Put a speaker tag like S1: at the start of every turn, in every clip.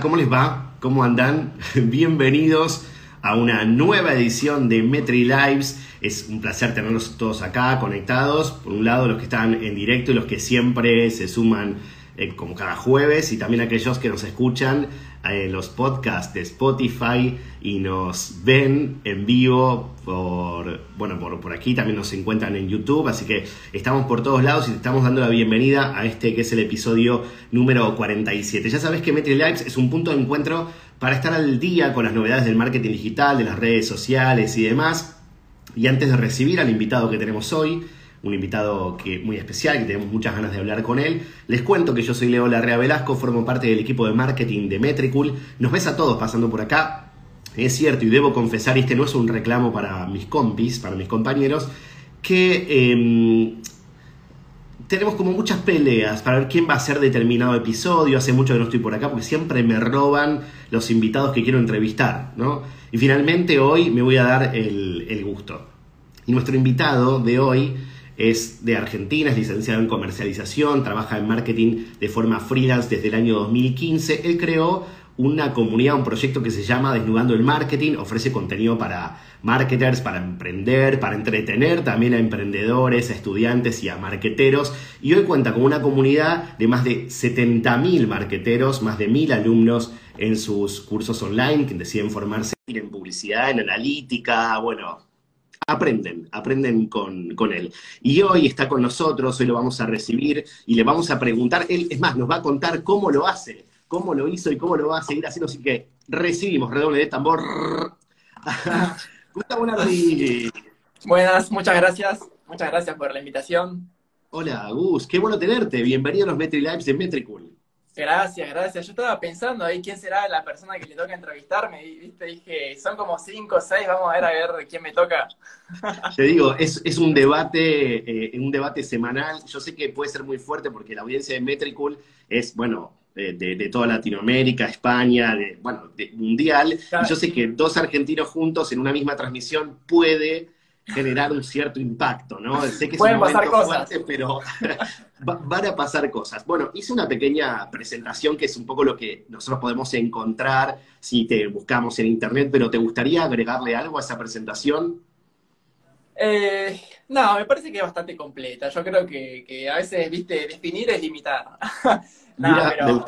S1: ¿Cómo les va? ¿Cómo andan? Bienvenidos a una nueva edición de Metri Lives. Es un placer tenerlos todos acá conectados. Por un lado, los que están en directo y los que siempre se suman eh, como cada jueves y también aquellos que nos escuchan en los podcasts de Spotify y nos ven en vivo por, bueno, por, por, aquí, también nos encuentran en YouTube, así que estamos por todos lados y te estamos dando la bienvenida a este que es el episodio número 47. Ya sabes que Metri Lives es un punto de encuentro para estar al día con las novedades del marketing digital, de las redes sociales y demás. Y antes de recibir al invitado que tenemos hoy, un invitado que, muy especial, que tenemos muchas ganas de hablar con él. Les cuento que yo soy Leo Larrea Velasco, formo parte del equipo de marketing de Metricool. Nos ves a todos pasando por acá. Es cierto, y debo confesar, y este no es un reclamo para mis compis, para mis compañeros, que eh, tenemos como muchas peleas para ver quién va a ser determinado episodio. Hace mucho que no estoy por acá porque siempre me roban los invitados que quiero entrevistar, ¿no? Y finalmente hoy me voy a dar el, el gusto. Y nuestro invitado de hoy es de Argentina, es licenciado en comercialización, trabaja en marketing de forma freelance desde el año 2015. Él creó una comunidad, un proyecto que se llama Desnudando el Marketing, ofrece contenido para marketers, para emprender, para entretener también a emprendedores, a estudiantes y a marketeros. Y hoy cuenta con una comunidad de más de 70.000 marketeros, más de 1.000 alumnos en sus cursos online que deciden formarse en publicidad, en analítica, bueno, aprenden, aprenden con, con, él. Y hoy está con nosotros, hoy lo vamos a recibir y le vamos a preguntar, él es más, nos va a contar cómo lo hace, cómo lo hizo y cómo lo va a seguir haciendo, así que recibimos, redoble de tambor.
S2: Gustavo Buenas, muchas gracias, muchas gracias por la invitación.
S1: Hola, Gus, qué bueno tenerte, bienvenido a los Metri Lives de Metricool.
S2: Gracias, gracias. Yo estaba pensando ahí quién será la persona que le toca entrevistarme. Y ¿viste? dije, son como cinco o seis, vamos a ver a ver quién me toca.
S1: Te digo, es, es un debate, eh, un debate semanal. Yo sé que puede ser muy fuerte porque la audiencia de Metricool es, bueno, de, de, toda Latinoamérica, España, de, bueno, de, mundial. Y yo sé que dos argentinos juntos en una misma transmisión puede generar un cierto impacto, ¿no? Sé que
S2: Pueden pasar cosas.
S1: pero van a pasar cosas. Bueno, hice una pequeña presentación que es un poco lo que nosotros podemos encontrar si te buscamos en internet, pero ¿te gustaría agregarle algo a esa presentación?
S2: Eh, no, me parece que es bastante completa. Yo creo que, a veces, viste, definir es limitar.
S1: no, pero...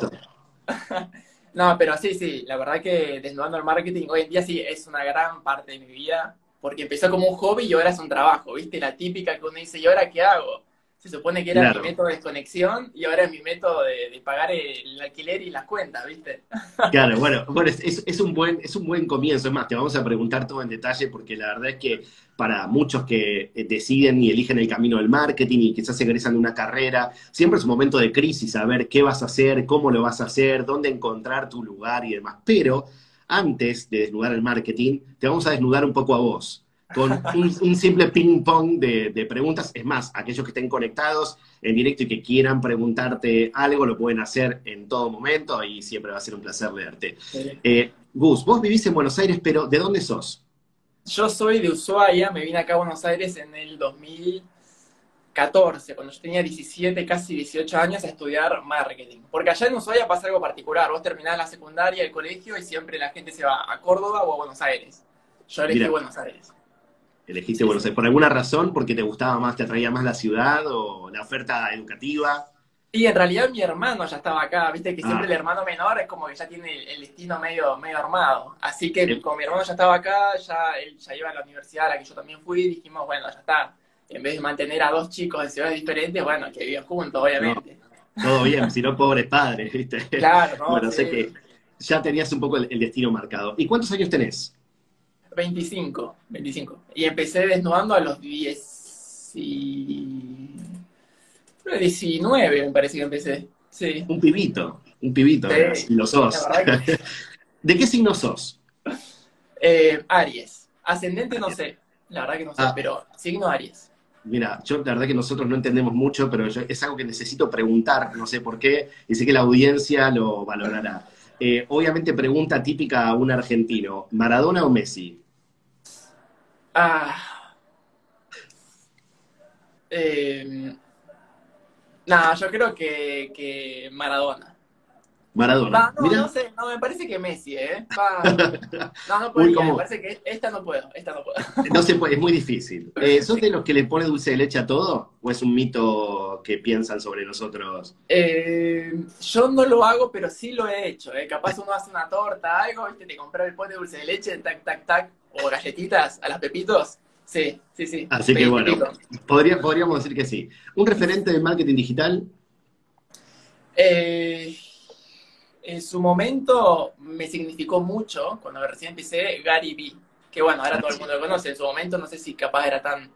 S2: no, pero sí, sí, la verdad que desnudando el marketing hoy en día sí es una gran parte de mi vida porque empezó como un hobby y ahora es un trabajo, ¿viste? La típica que uno dice, ¿y ahora qué hago? Se supone que era mi método de desconexión y ahora es mi método de, pagar el alquiler y las cuentas, ¿viste?
S1: Claro, bueno, bueno es, es, un buen, es un buen comienzo. Es más, te vamos a preguntar todo en detalle porque la verdad es que para muchos que deciden y eligen el camino del marketing y quizás egresan de una carrera, siempre es un momento de crisis, saber qué vas a hacer, cómo lo vas a hacer, dónde encontrar tu lugar y demás. Pero antes de desnudar el marketing, te vamos a desnudar un poco a vos, con un, simple ping-pong de, preguntas. Es más, aquellos que estén conectados en directo y que quieran preguntarte algo, lo pueden hacer en todo momento y siempre va a ser un placer leerte. Eh, Gus, vos vivís en Buenos Aires, pero ¿de dónde sos?
S2: Yo soy de Ushuaia, me vine acá a Buenos Aires en el 2000. 14, cuando yo tenía 17, casi 18 años, a estudiar marketing. Porque allá en Ushuaia pasa algo particular. Vos terminás la secundaria, el colegio, y siempre la gente se va a Córdoba o a Buenos Aires. Yo elegí Buenos Aires.
S1: Elegiste Buenos Aires. ¿Por alguna razón? ¿Porque te gustaba más, te atraía más la ciudad o la oferta educativa?
S2: Y en realidad mi hermano ya estaba acá, viste que siempre ah. el hermano menor es como que ya tiene el destino medio, medio armado. Así que como mi hermano ya estaba acá, ya él ya iba a la universidad a la que yo también fui, dijimos, bueno, ya está, en vez de mantener a dos chicos de ciudades diferentes, bueno, que vivan juntos, obviamente.
S1: todo bien, si no, pobres padres, ¿viste?
S2: Claro, ¿no?
S1: Bueno, sé que ya tenías un poco el, destino marcado. ¿Y cuántos años tenés?
S2: 25, 25. Y empecé desnudando a los 10 y... 19 me parece que empecé. Sí.
S1: Un pibito, un pibito, sí, lo sos. ¿De qué signo sos?
S2: Eh, Aries. Ascendente no sé, la verdad que no sé, ah. pero signo Aries.
S1: Mira, yo la verdad que nosotros no entendemos mucho, pero es algo que necesito preguntar, no sé por qué, y sé que la audiencia lo valorará. Eh, obviamente pregunta típica a un argentino, ¿Maradona o Messi?
S2: Ah. Eh, no, yo creo que, Maradona.
S1: Maradona.
S2: no, no sé, no, me parece que Messi, ¿eh? no, no podría, me parece que esta no puedo, esta no puedo.
S1: No se puede, es muy difícil. Eh, ¿Sos de los que le pone dulce de leche a todo? ¿O es un mito que piensan sobre nosotros?
S2: Eh, yo no lo hago, pero sí lo he hecho, ¿eh? Capaz uno hace una torta, algo, ¿viste? Te compras el pot de dulce de leche, tac, tac, tac, o galletitas a las pepitos. Sí, sí, sí.
S1: Así que bueno, podría, podríamos decir que sí. ¿Un referente de marketing digital?
S2: Eh en su momento me significó mucho, cuando recién empecé, Gary Vee, que bueno, ahora todo el mundo lo conoce, en su momento no sé si capaz era tan...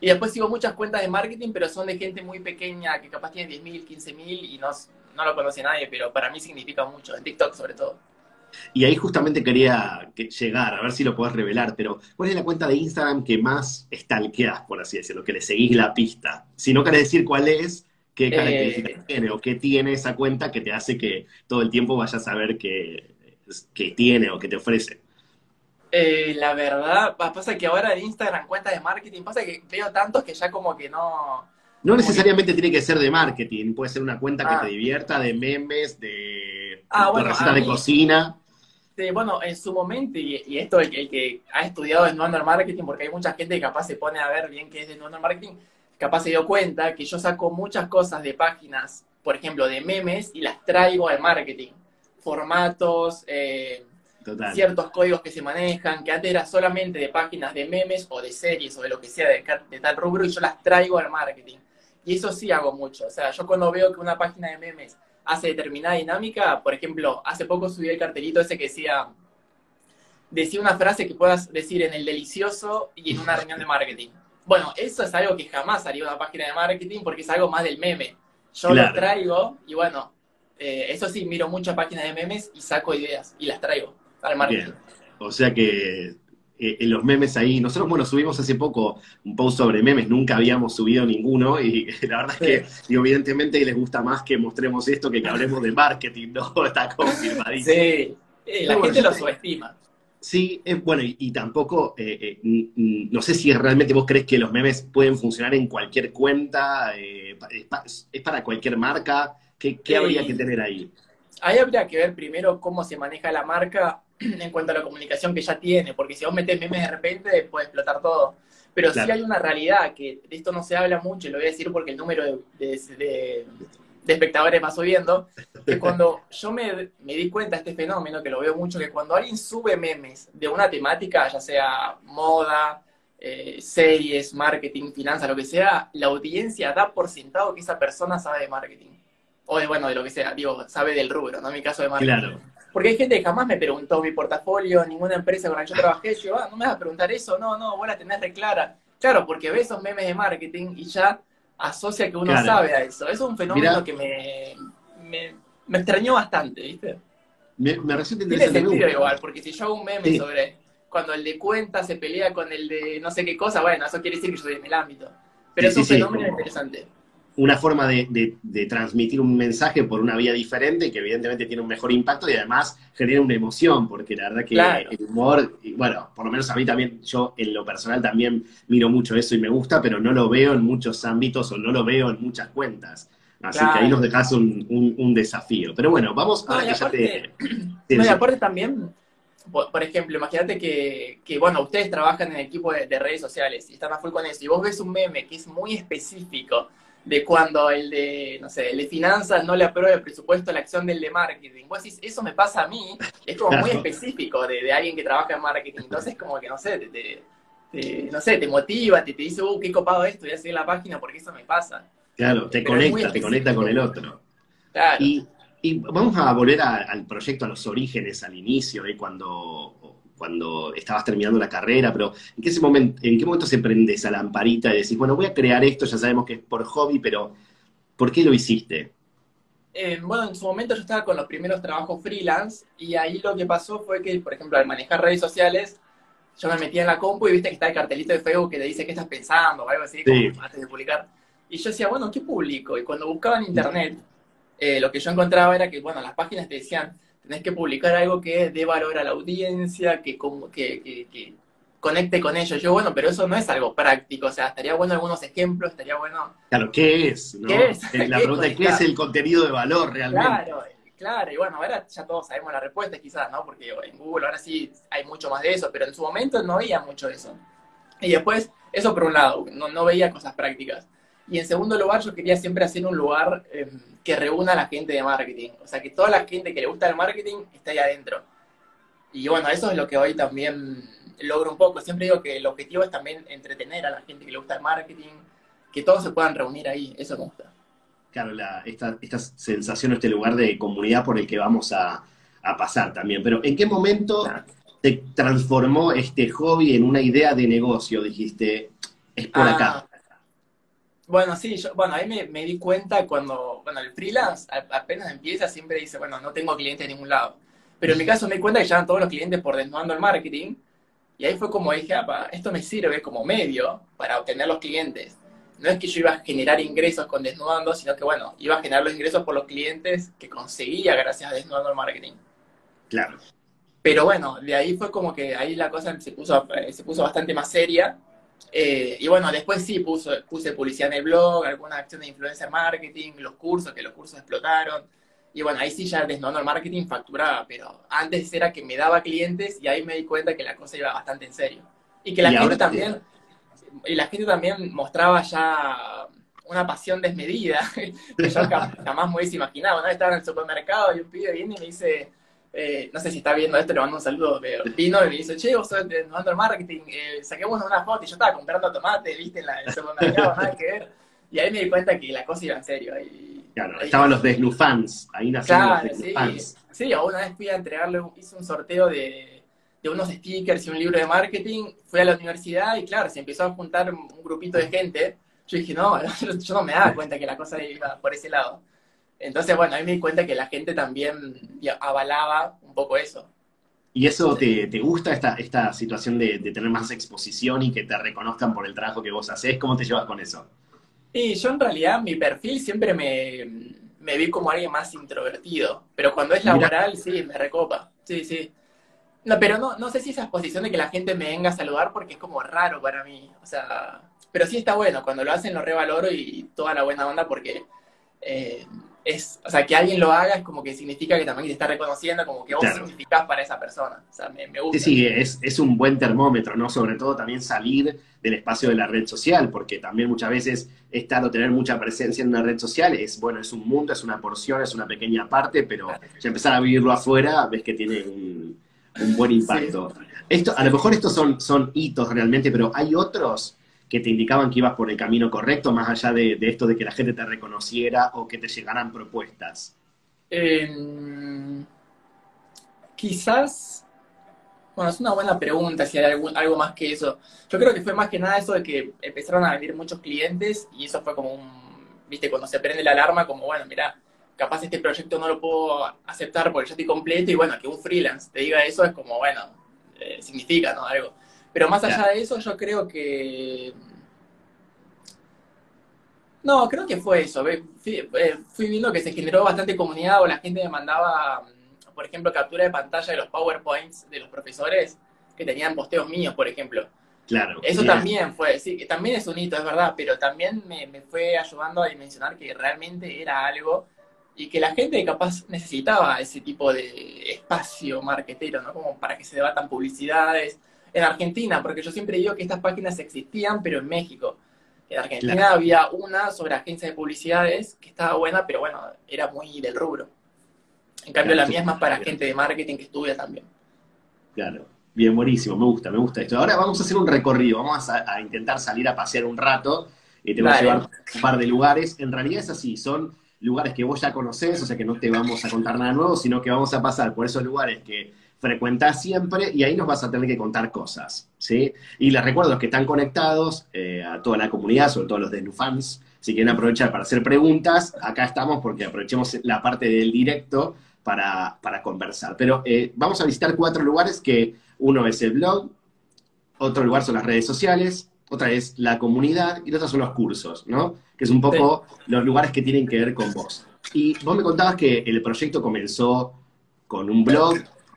S2: Y después sigo muchas cuentas de marketing, pero son de gente muy pequeña, que capaz tiene 10.000, 15.000 y no, no lo conoce nadie, pero para mí significa mucho, en TikTok sobre todo.
S1: Y ahí justamente quería llegar, a ver si lo podés revelar, pero ¿cuál es la cuenta de Instagram que más stalkeás, por así decirlo, que le seguís la pista? Si no querés decir cuál es, qué características eh, tiene o qué tiene esa cuenta que te hace que todo el tiempo vayas a ver qué, tiene o qué te ofrece.
S2: Eh, la verdad, pasa que ahora en Instagram cuentas de marketing, pasa que veo tantos que ya como que no...
S1: No necesariamente tiene que ser de marketing, puede ser una cuenta que te ah. divierta, de memes, de,
S2: ah, bueno,
S1: de cocina.
S2: Sí, bueno, en su momento, y, esto el, el, que ha estudiado en marketing, porque hay mucha gente que capaz se pone a ver bien qué es de marketing, capaz se dio cuenta que yo saco muchas cosas de páginas, por ejemplo, de memes, y las traigo al marketing. Formatos, eh, ciertos códigos que se manejan, que antes era solamente de páginas de memes o de series o de lo que sea de, tal rubro, y yo las traigo al marketing. Y eso sí hago mucho. O sea, yo cuando veo que una página de memes hace determinada dinámica, por ejemplo, hace poco subí el cartelito ese que decía, decía una frase que puedas decir en el delicioso y en una reunión de marketing. Bueno, eso es algo que jamás haría una página de marketing porque es algo más del meme. Yo lo traigo y bueno, eh, eso sí, miro muchas páginas de memes y saco ideas y las traigo al marketing.
S1: O sea que eh, en los memes ahí, nosotros, bueno, subimos hace poco un post sobre memes, nunca habíamos subido ninguno y la verdad es que, evidentemente les gusta más que mostremos esto que que hablemos de marketing, ¿no? Está confirmadísimo.
S2: Sí, la gente lo subestima.
S1: Sí, bueno, y, tampoco, eh, eh, no sé si realmente vos crees que los memes pueden funcionar en cualquier cuenta, eh, es, para cualquier marca, ¿qué, habría que tener ahí?
S2: Ahí habría que ver primero cómo se maneja la marca en cuanto a la comunicación que ya tiene, porque si vos metés memes de repente puede explotar todo. Pero sí hay una realidad, que de esto no se habla mucho, y lo voy a decir porque el número de de espectadores va subiendo, que cuando yo me, di cuenta de este fenómeno, que lo veo mucho, que cuando alguien sube memes de una temática, ya sea moda, eh, series, marketing, finanzas, lo que sea, la audiencia da por sentado que esa persona sabe de marketing. O de, bueno, de lo que sea, digo, sabe del rubro, ¿no? En mi caso de marketing. Claro. Porque hay gente que jamás me preguntó mi portafolio, ninguna empresa con la que yo trabajé, yo, ah, no me vas a preguntar eso, no, no, vos la tenés re clara. Claro, porque ves esos memes de marketing y ya asocia que uno sabe a eso. Eso es un fenómeno que me, me, extrañó bastante, ¿viste?
S1: Me, me resulta
S2: interesante. Tiene sentido igual, porque si yo hago un meme sobre cuando el de cuenta se pelea con el de no sé qué cosa, bueno, eso quiere decir que yo estoy en el ámbito. Pero es un fenómeno interesante
S1: una forma de, transmitir un mensaje por una vía diferente que evidentemente tiene un mejor impacto y además genera una emoción, porque la verdad que el humor, y bueno, por lo menos a mí también, yo en lo personal también miro mucho eso y me gusta, pero no lo veo en muchos ámbitos o no lo veo en muchas cuentas. Así que ahí nos dejas un, desafío. Pero bueno, vamos
S2: a... No, y aparte también, por, ejemplo, imagínate que, bueno, ustedes trabajan en el equipo de, de redes sociales y están a full con eso, y vos ves un meme que es muy específico, de cuando el de, no sé, el de finanzas no le aprueba el presupuesto a la acción del de marketing. Vos decís, eso me pasa a mí, es como muy específico de, alguien que trabaja en marketing. Entonces, como que, no sé, te, no sé, te motiva, te, te dice, uh, qué copado esto, voy a seguir la página porque eso me pasa.
S1: Claro, te conecta, te conecta con el otro.
S2: Claro.
S1: Y, vamos a volver al proyecto, a los orígenes, al inicio, ¿eh? cuando cuando estabas terminando la carrera, pero ¿en qué, momento, ¿en qué momento se prende esa lamparita y decís, bueno, voy a crear esto, ya sabemos que es por hobby, pero ¿por qué lo hiciste?
S2: Eh, bueno, en su momento yo estaba con los primeros trabajos freelance y ahí lo que pasó fue que, por ejemplo, al manejar redes sociales, yo me metía en la compu y viste que está el cartelito de Facebook que te dice qué estás pensando o algo así, antes de publicar. Y yo decía, bueno, ¿qué publico? Y cuando buscaba en internet, eh, lo que yo encontraba era que, bueno, las páginas te decían, tenés que publicar algo que dé valor a la audiencia, que, que, que, conecte con ellos. Yo, bueno, pero eso no es algo práctico, o sea, estaría bueno algunos ejemplos, estaría bueno...
S1: Claro, ¿qué es? ¿Qué es? La pregunta es, ¿qué es el contenido de valor realmente?
S2: Claro, Claro, y bueno, ahora ya todos sabemos la respuesta quizás, ¿no? Porque en Google ahora sí hay mucho más de eso, pero en su momento no había mucho de eso. Y después, eso por un lado, no, no veía cosas prácticas. Y en segundo lugar, yo quería siempre hacer un lugar em, que reúna a la gente de marketing. O sea, que toda la gente que le gusta el marketing esté ahí adentro. Y bueno, eso es lo que hoy también logro un poco. Siempre digo que el objetivo es también entretener a la gente que le gusta el marketing, que todos se puedan reunir ahí. Eso me gusta
S1: claro, esta, esta, sensación, este lugar de comunidad por el que vamos a, pasar también. Pero ¿en qué momento te transformó este hobby en una idea de negocio? Dijiste, es por acá. Ah,
S2: bueno, sí, yo, bueno, ahí me, di cuenta cuando, bueno, el freelance apenas empieza siempre dice, bueno, no tengo clientes en ningún lado. Pero en mi caso me di cuenta que ya todos los clientes por desnudando el marketing. Y ahí fue como dije, esto me sirve como medio para obtener los clientes no es que yo iba a generar ingresos con Desnudando, sino que, bueno, iba a generar los ingresos por los clientes que conseguía gracias a Desnudando el Marketing.
S1: Claro.
S2: Pero bueno, de ahí fue como que ahí la cosa se puso, eh, se puso bastante más seria. Eh, y bueno, después sí puse publicidad en el blog, alguna acción de influencer marketing, los cursos, que los cursos explotaron. Y bueno, ahí sí ya Desnudando el Marketing facturaba, pero antes era que me daba clientes y ahí me di cuenta que la cosa iba bastante en serio. Y que la gente también y la gente también mostraba ya una pasión desmedida, que yo jamás me hubiese imaginado. Una vez estaba en el supermercado y un pibe viene y me dice, eh, no sé si está viendo esto, le mando un saludo, pero vino y me dice, che, vos sos de el Marketing, eh, saquemos una foto y yo estaba comprando tomate, viste, en, el supermercado, nada que ver. Y ahí me di cuenta que la cosa iba en serio. Y,
S1: claro, estaban los Deslufans, ahí nacieron
S2: claro, los Deslufans. Sí, sí, una vez fui a entregarle, hice un sorteo de de unos stickers y un libro de marketing, fui a la universidad y claro, se empezó a juntar un grupito de gente. Yo dije, no, yo no me daba cuenta que la cosa iba por ese lado. Entonces, bueno, ahí me di cuenta que la gente también avalaba un poco eso.
S1: ¿Y eso te, te gusta, esta, esta situación de, de, tener más exposición y que te reconozcan por el trabajo que vos haces? ¿Cómo te llevas con eso?
S2: Y yo en realidad mi perfil siempre me, me vi como alguien más introvertido, pero cuando es laboral sí, me recopa. Sí, sí. No, pero no, no sé si esa exposición de que la gente me venga a saludar porque es como raro para mí. O sea, pero sí está bueno. Cuando lo hacen lo revaloro y toda la buena onda porque eh, es, o sea, que alguien lo haga es como que significa que también te está reconociendo, como que vos significás para esa persona. O sea, me, gusta.
S1: Sí, sí, es, es, un buen termómetro, ¿no? Sobre todo también salir del espacio de la red social, porque también muchas veces estar o tener mucha presencia en una red social es, bueno, es un mundo, es una porción, es una pequeña parte, pero ya empezar a vivirlo afuera, ves que tiene un un buen impacto. Esto, a lo mejor estos son, son hitos realmente, pero hay otros que te indicaban que ibas por el camino correcto, más allá de, esto de que la gente te reconociera o que te llegaran propuestas.
S2: Em, quizás, bueno, es una buena pregunta si hay algo más que eso. Yo creo que fue más que nada eso de que empezaron a venir muchos clientes y eso fue como un, viste, cuando se prende la alarma, como, bueno, mira, capaz este proyecto no lo puedo aceptar porque ya estoy completo y bueno, que un freelance te diga eso es como, bueno, eh, significa, ¿no? Algo. Pero más allá de eso, yo creo que... No, creo que fue eso. Eh, fui, viendo que se generó bastante comunidad o la gente me mandaba, mm, por ejemplo, captura de pantalla de los PowerPoints de los profesores que tenían posteos míos, por ejemplo.
S1: Claro.
S2: Eso también fue, sí, también es un hito, es verdad, pero también me, me, fue ayudando a dimensionar que realmente era algo y que la gente capaz necesitaba ese tipo de espacio marketero, ¿no? Como para que se debatan publicidades. En Argentina, porque yo siempre digo que estas páginas existían, pero en México. En Argentina había una sobre agencias de publicidades que estaba buena, pero bueno, era muy del rubro. En cambio, la mía es más para gente de marketing que estudia también.
S1: Claro. Bien, buenísimo, me gusta, me gusta esto. Ahora vamos a hacer un recorrido, vamos a, intentar salir a pasear un rato y te voy a llevar un par de lugares. En realidad es así, son lugares que vos ya conocés, o sea que no te vamos a contar nada nuevo, sino que vamos a pasar por esos lugares que frecuentás siempre y ahí nos vas a tener que contar cosas, ¿sí? Y les recuerdo los que están conectados, eh, a toda la comunidad, sobre todo los de fans, si quieren aprovechar para hacer preguntas, acá estamos porque aprovechemos la parte del directo para, conversar. Pero eh, vamos a visitar cuatro lugares que uno es el blog, otro lugar son las redes sociales, otra es la comunidad y otra son los cursos, ¿no? Que es un poco los lugares que tienen que ver con vos. Y vos me contabas que el proyecto comenzó con un blog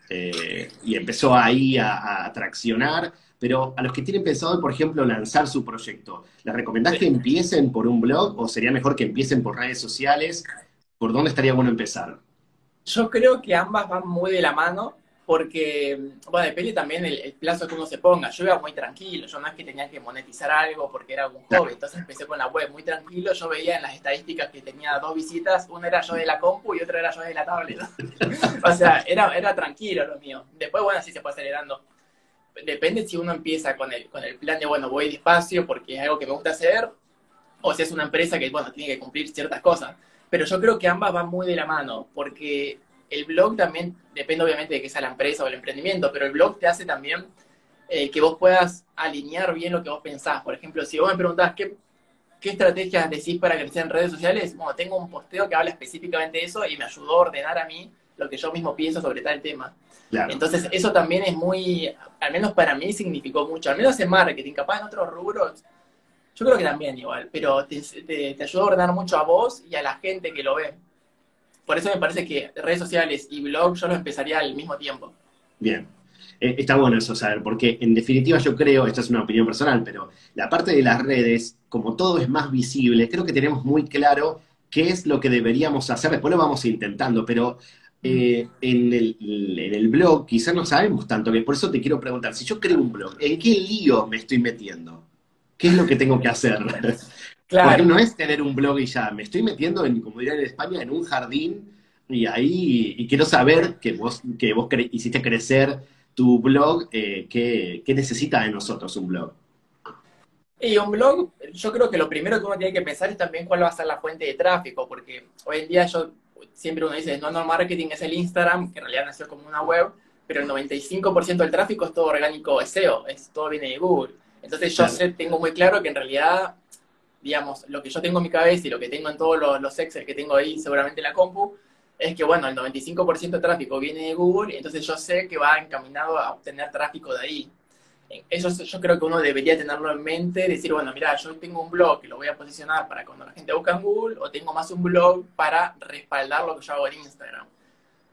S1: eh, y empezó ahí a, a, traccionar, pero a los que tienen pensado, por ejemplo, lanzar su proyecto, ¿les recomendás que empiecen por un blog o sería mejor que empiecen por redes sociales? ¿Por dónde estaría bueno empezar?
S2: Yo creo que ambas van muy de la mano, porque, bueno, depende también el, plazo que uno se ponga. Yo iba muy tranquilo, yo no es que tenía que monetizar algo porque era un hobby, entonces empecé con la web muy tranquilo, yo veía en las estadísticas que tenía dos visitas, una era yo de la compu y otra era yo de la tablet. o sea, era, era tranquilo lo mío. Después, bueno, así se fue acelerando. Depende si uno empieza con el, con el plan de, bueno, voy despacio porque es algo que me gusta hacer, o si es una empresa que, bueno, tiene que cumplir ciertas cosas. Pero yo creo que ambas van muy de la mano, porque el blog también, depende obviamente de que sea la empresa o el emprendimiento, pero el blog te hace también eh, que vos puedas alinear bien lo que vos pensás. Por ejemplo, si vos me preguntás qué, qué estrategias decís para crecer en redes sociales, bueno, tengo un posteo que habla específicamente de eso y me ayudó a ordenar a mí lo que yo mismo pienso sobre tal tema. Entonces, eso también es muy, al menos para mí significó mucho, al menos en marketing, capaz en otros rubros, yo creo que también igual, pero te, te, te ayuda a ordenar mucho a vos y a la gente que lo ve. Por eso me parece que redes sociales y blog yo lo empezaría al mismo tiempo.
S1: Bien. Eh, está bueno eso saber, porque en definitiva yo creo, esta es una opinión personal, pero la parte de las redes, como todo es más visible, creo que tenemos muy claro qué es lo que deberíamos hacer, después lo vamos intentando, pero eh, en, el, en, el, blog quizás no sabemos tanto, que por eso te quiero preguntar, si yo creo un blog, ¿en qué lío me estoy metiendo? ¿Qué es lo que tengo que hacer? Claro. Porque no es tener un blog y ya, me estoy metiendo, en, como dirían en España, en un jardín y ahí, y quiero saber que vos, que vos hiciste crecer tu blog, eh, ¿qué, necesita de nosotros un blog?
S2: Y un blog, yo creo que lo primero que uno tiene que pensar es también cuál va a ser la fuente de tráfico, porque hoy en día yo, siempre uno dice, no, no, marketing es el Instagram, que en realidad nació como una web, pero el 95% del tráfico es todo orgánico SEO, es, todo viene de Google. Entonces yo sé, tengo muy claro que en realidad digamos, lo que yo tengo en mi cabeza y lo que tengo en todos los, los Excel que tengo ahí seguramente en la compu, es que, bueno, el 95% de tráfico viene de Google, y entonces yo sé que va encaminado a obtener tráfico de ahí. Eso yo creo que uno debería tenerlo en mente, decir, bueno, mira, yo tengo un blog que lo voy a posicionar para cuando la gente busca en Google, o tengo más un blog para respaldar lo que yo hago en Instagram.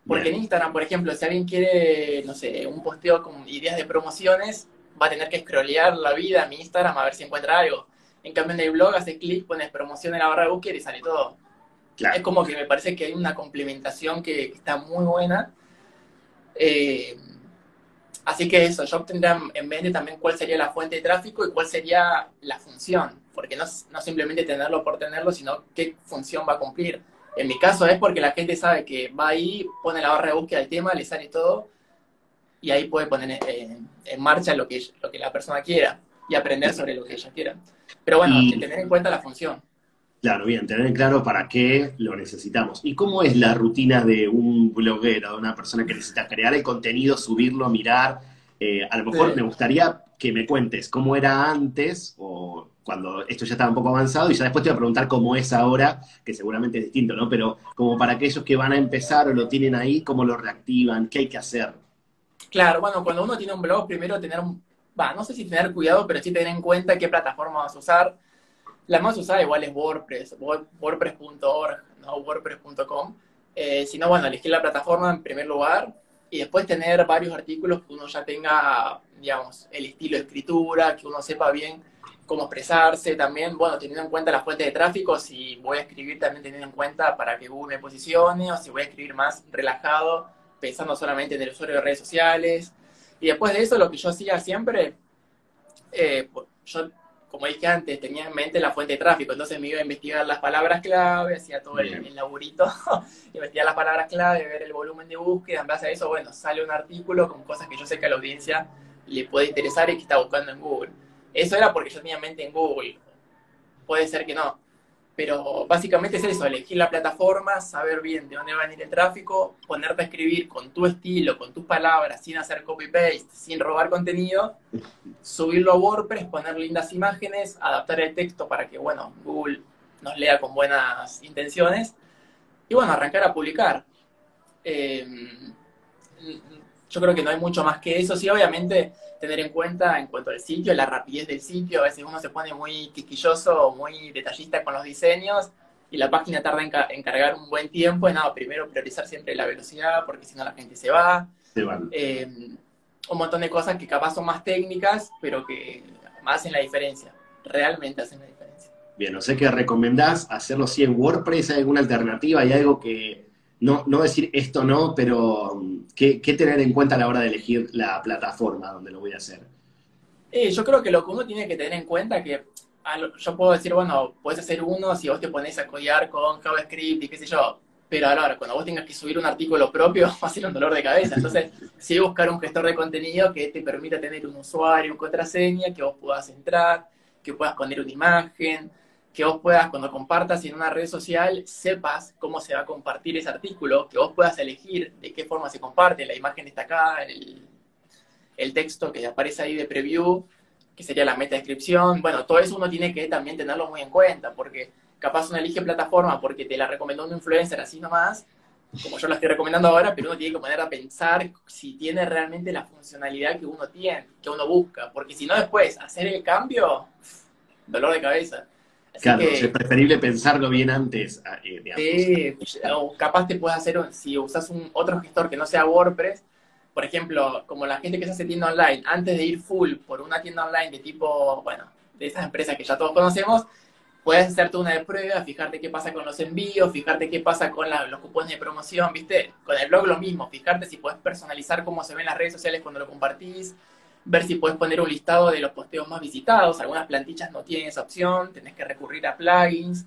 S2: Porque en Instagram, por ejemplo, si alguien quiere, no sé, un posteo con ideas de promociones, va a tener que scrollear la vida en mi Instagram a ver si encuentra algo. En cambio, en el blog haces clic, pones promoción en la barra de búsqueda y sale todo. Es como que me parece que hay una complementación que, está muy buena. Eh, así que eso, yo tendría en mente también cuál sería la fuente de tráfico y cuál sería la función. Porque no, no simplemente tenerlo por tenerlo, sino qué función va a cumplir. En mi caso es porque la gente sabe que va ahí, pone la barra de búsqueda del tema, le sale todo y ahí puede poner en, en marcha lo que, lo que la persona quiera y aprender sobre lo que ella quiera. Pero bueno, tener en cuenta la función.
S1: Claro, bien, tener en claro para qué lo necesitamos. ¿Y cómo es la rutina de un bloguero, de una persona que necesita crear el contenido, subirlo, mirar? Eh, a lo mejor me gustaría que me cuentes cómo era antes o cuando esto ya estaba un poco avanzado y ya después te voy a preguntar cómo es ahora, que seguramente es distinto, ¿no? Pero como para aquellos que van a empezar o lo tienen ahí, ¿cómo lo reactivan? ¿Qué hay que hacer?
S2: Claro, bueno, cuando uno tiene un blog, primero tener un va, no sé si tener cuidado, pero sí tener en cuenta qué plataforma vas a usar. La más usada igual es WordPress, wordpress.org, no wordpress.com. Eh, si no, bueno, elegir la plataforma en primer lugar y después tener varios artículos que uno ya tenga, digamos, el estilo de escritura, que uno sepa bien cómo expresarse también, bueno, teniendo en cuenta la fuente de tráfico, si voy a escribir también teniendo en cuenta para que Google me posicione, o si voy a escribir más relajado, pensando solamente en el usuario de redes sociales, y después de eso, lo que yo hacía siempre, eh, yo, como dije antes, tenía en mente la fuente de tráfico, entonces me iba a investigar las palabras clave, hacía todo el, el, laburito, investigar las palabras clave, ver el volumen de búsqueda, en base a eso, bueno, sale un artículo con cosas que yo sé que a la audiencia le puede interesar y que está buscando en Google. Eso era porque yo tenía en mente en Google. Puede ser que no, pero básicamente es eso, elegir la plataforma, saber bien de dónde va a venir el tráfico, ponerte a escribir con tu estilo, con tus palabras, sin hacer copy-paste, sin robar contenido, subirlo a WordPress, poner lindas imágenes, adaptar el texto para que, bueno, Google nos lea con buenas intenciones, y bueno, arrancar a publicar. Eh, yo creo que no hay mucho más que eso, sí, obviamente tener en cuenta en cuanto al sitio, la rapidez del sitio. A veces uno se pone muy quisquilloso o muy detallista con los diseños y la página tarda en, cargar un buen tiempo. Y nada, primero priorizar siempre la velocidad porque si no la gente se va. Eh, un montón de cosas que capaz son más técnicas, pero que hacen la diferencia. Realmente hacen la diferencia.
S1: Bien, no sé qué recomendás hacerlo si en WordPress, ¿hay alguna alternativa? ¿Hay algo que no, no decir esto no, pero ¿qué, tener en cuenta a la hora de elegir la plataforma donde lo voy a hacer?
S2: Eh, yo creo que lo que uno tiene que tener en cuenta que yo puedo decir, bueno, puedes hacer uno si vos te pones a codiar con JavaScript y qué sé yo, pero ahora cuando vos tengas que subir un artículo propio va a ser un dolor de cabeza. Entonces, sí buscar un gestor de contenido que te permita tener un usuario, una contraseña, que vos puedas entrar, que puedas poner una imagen, que vos puedas, cuando compartas en una red social, sepas cómo se va a compartir ese artículo, que vos puedas elegir de qué forma se comparte, la imagen destacada, el, el texto que aparece ahí de preview, que sería la meta descripción. Bueno, todo eso uno tiene que también tenerlo muy en cuenta, porque capaz uno elige plataforma porque te la recomendó un influencer así nomás, como yo la estoy recomendando ahora, pero uno tiene que poner a pensar si tiene realmente la funcionalidad que uno tiene, que uno busca, porque si no después hacer el cambio, dolor de cabeza.
S1: Claro, es preferible pensarlo bien antes.
S2: Eh, sí, o capaz te puedes hacer, si usas un otro gestor que no sea WordPress, por ejemplo, como la gente que se hace tienda online, antes de ir full por una tienda online de tipo, bueno, de esas empresas que ya todos conocemos, puedes hacerte una de prueba, fijarte qué pasa con los envíos, fijarte qué pasa con los cupones de promoción, ¿viste? Con el blog lo mismo, fijarte si puedes personalizar cómo se ven las redes sociales cuando lo compartís, ver si puedes poner un listado de los posteos más visitados, algunas plantillas no tienen esa opción, tenés que recurrir a plugins,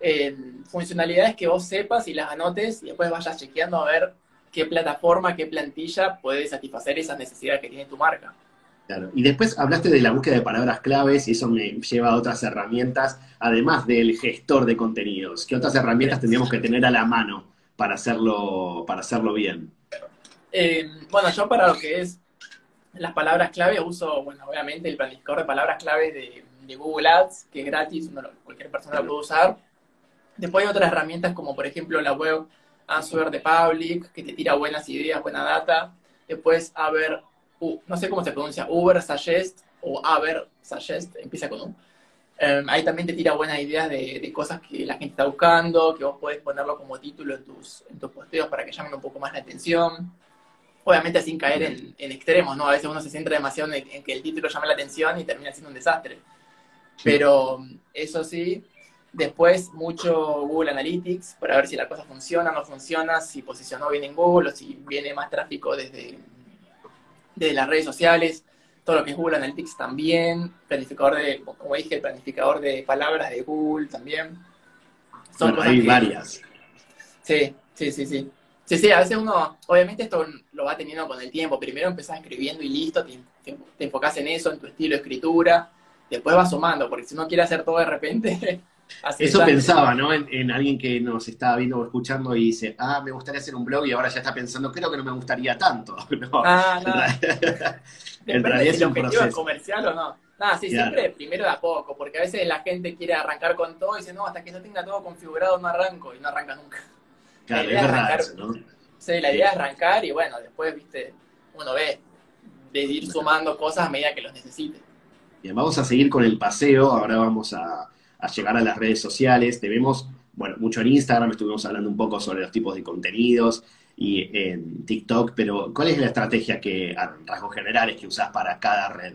S2: eh, funcionalidades que vos sepas y las anotes y después vayas chequeando a ver qué plataforma, qué plantilla puede satisfacer esas necesidades que tiene tu marca.
S1: Claro. Y después hablaste de la búsqueda de palabras claves y eso me lleva a otras herramientas, además del gestor de contenidos. ¿Qué otras herramientas tendríamos que tener a la mano para hacerlo, para hacerlo bien?
S2: Eh, bueno, yo para lo que es las palabras clave uso, bueno, obviamente el planificador de palabras clave de, Google Ads, que es gratis, cualquier persona lo puede usar. Después hay otras herramientas como por ejemplo la web Answer de Public, que te tira buenas ideas, buena data. Después, a ver, no sé cómo se pronuncia, Uber Suggest o Aver Suggest, empieza con U. Em, ahí también te tira buenas ideas de, cosas que la gente está buscando, que vos podés ponerlo como título en tus, en tus posteos para que llamen un poco más la atención. Obviamente sin caer en, extremos, ¿no? A veces uno se centra demasiado en, en, que el título llame la atención y termina siendo un desastre. Pero eso sí, Después, mucho Google Analytics para ver si la cosa funciona, no funciona, si posicionó bien en Google o si viene más tráfico desde, desde las redes sociales. Todo lo que es Google Analytics también. Planificador de, como dije, el planificador de palabras de Google también.
S1: Son hay varias.
S2: Sí, sí, sí, sí. Sí, sí, a veces uno, obviamente esto lo va teniendo con el tiempo. Primero empezás escribiendo y listo, te, te enfocás en eso, en tu estilo de escritura. Después vas sumando, porque si uno quiere hacer todo de repente,
S1: Eso pensaba, ¿no? En, alguien que nos estaba viendo o escuchando y dice, ah, me gustaría hacer un blog y ahora ya está pensando, creo que no me gustaría tanto.
S2: ah, no. en realidad, es un proceso. comercial o no. Nada, sí, siempre primero de a poco, porque a veces la gente quiere arrancar con todo y dice, no, hasta que no tenga todo configurado no arranco y no arranca nunca.
S1: Claro, es verdad ¿no?
S2: Sí, la idea es arrancar y bueno, después, viste, uno ve de ir sumando cosas a medida que los necesite.
S1: Bien, vamos a seguir con el paseo, ahora vamos a a llegar a las redes sociales. Te vemos, bueno, mucho en Instagram, estuvimos hablando un poco sobre los tipos de contenidos y en TikTok, pero ¿cuál es la estrategia que, a rasgos generales, que usás para cada red?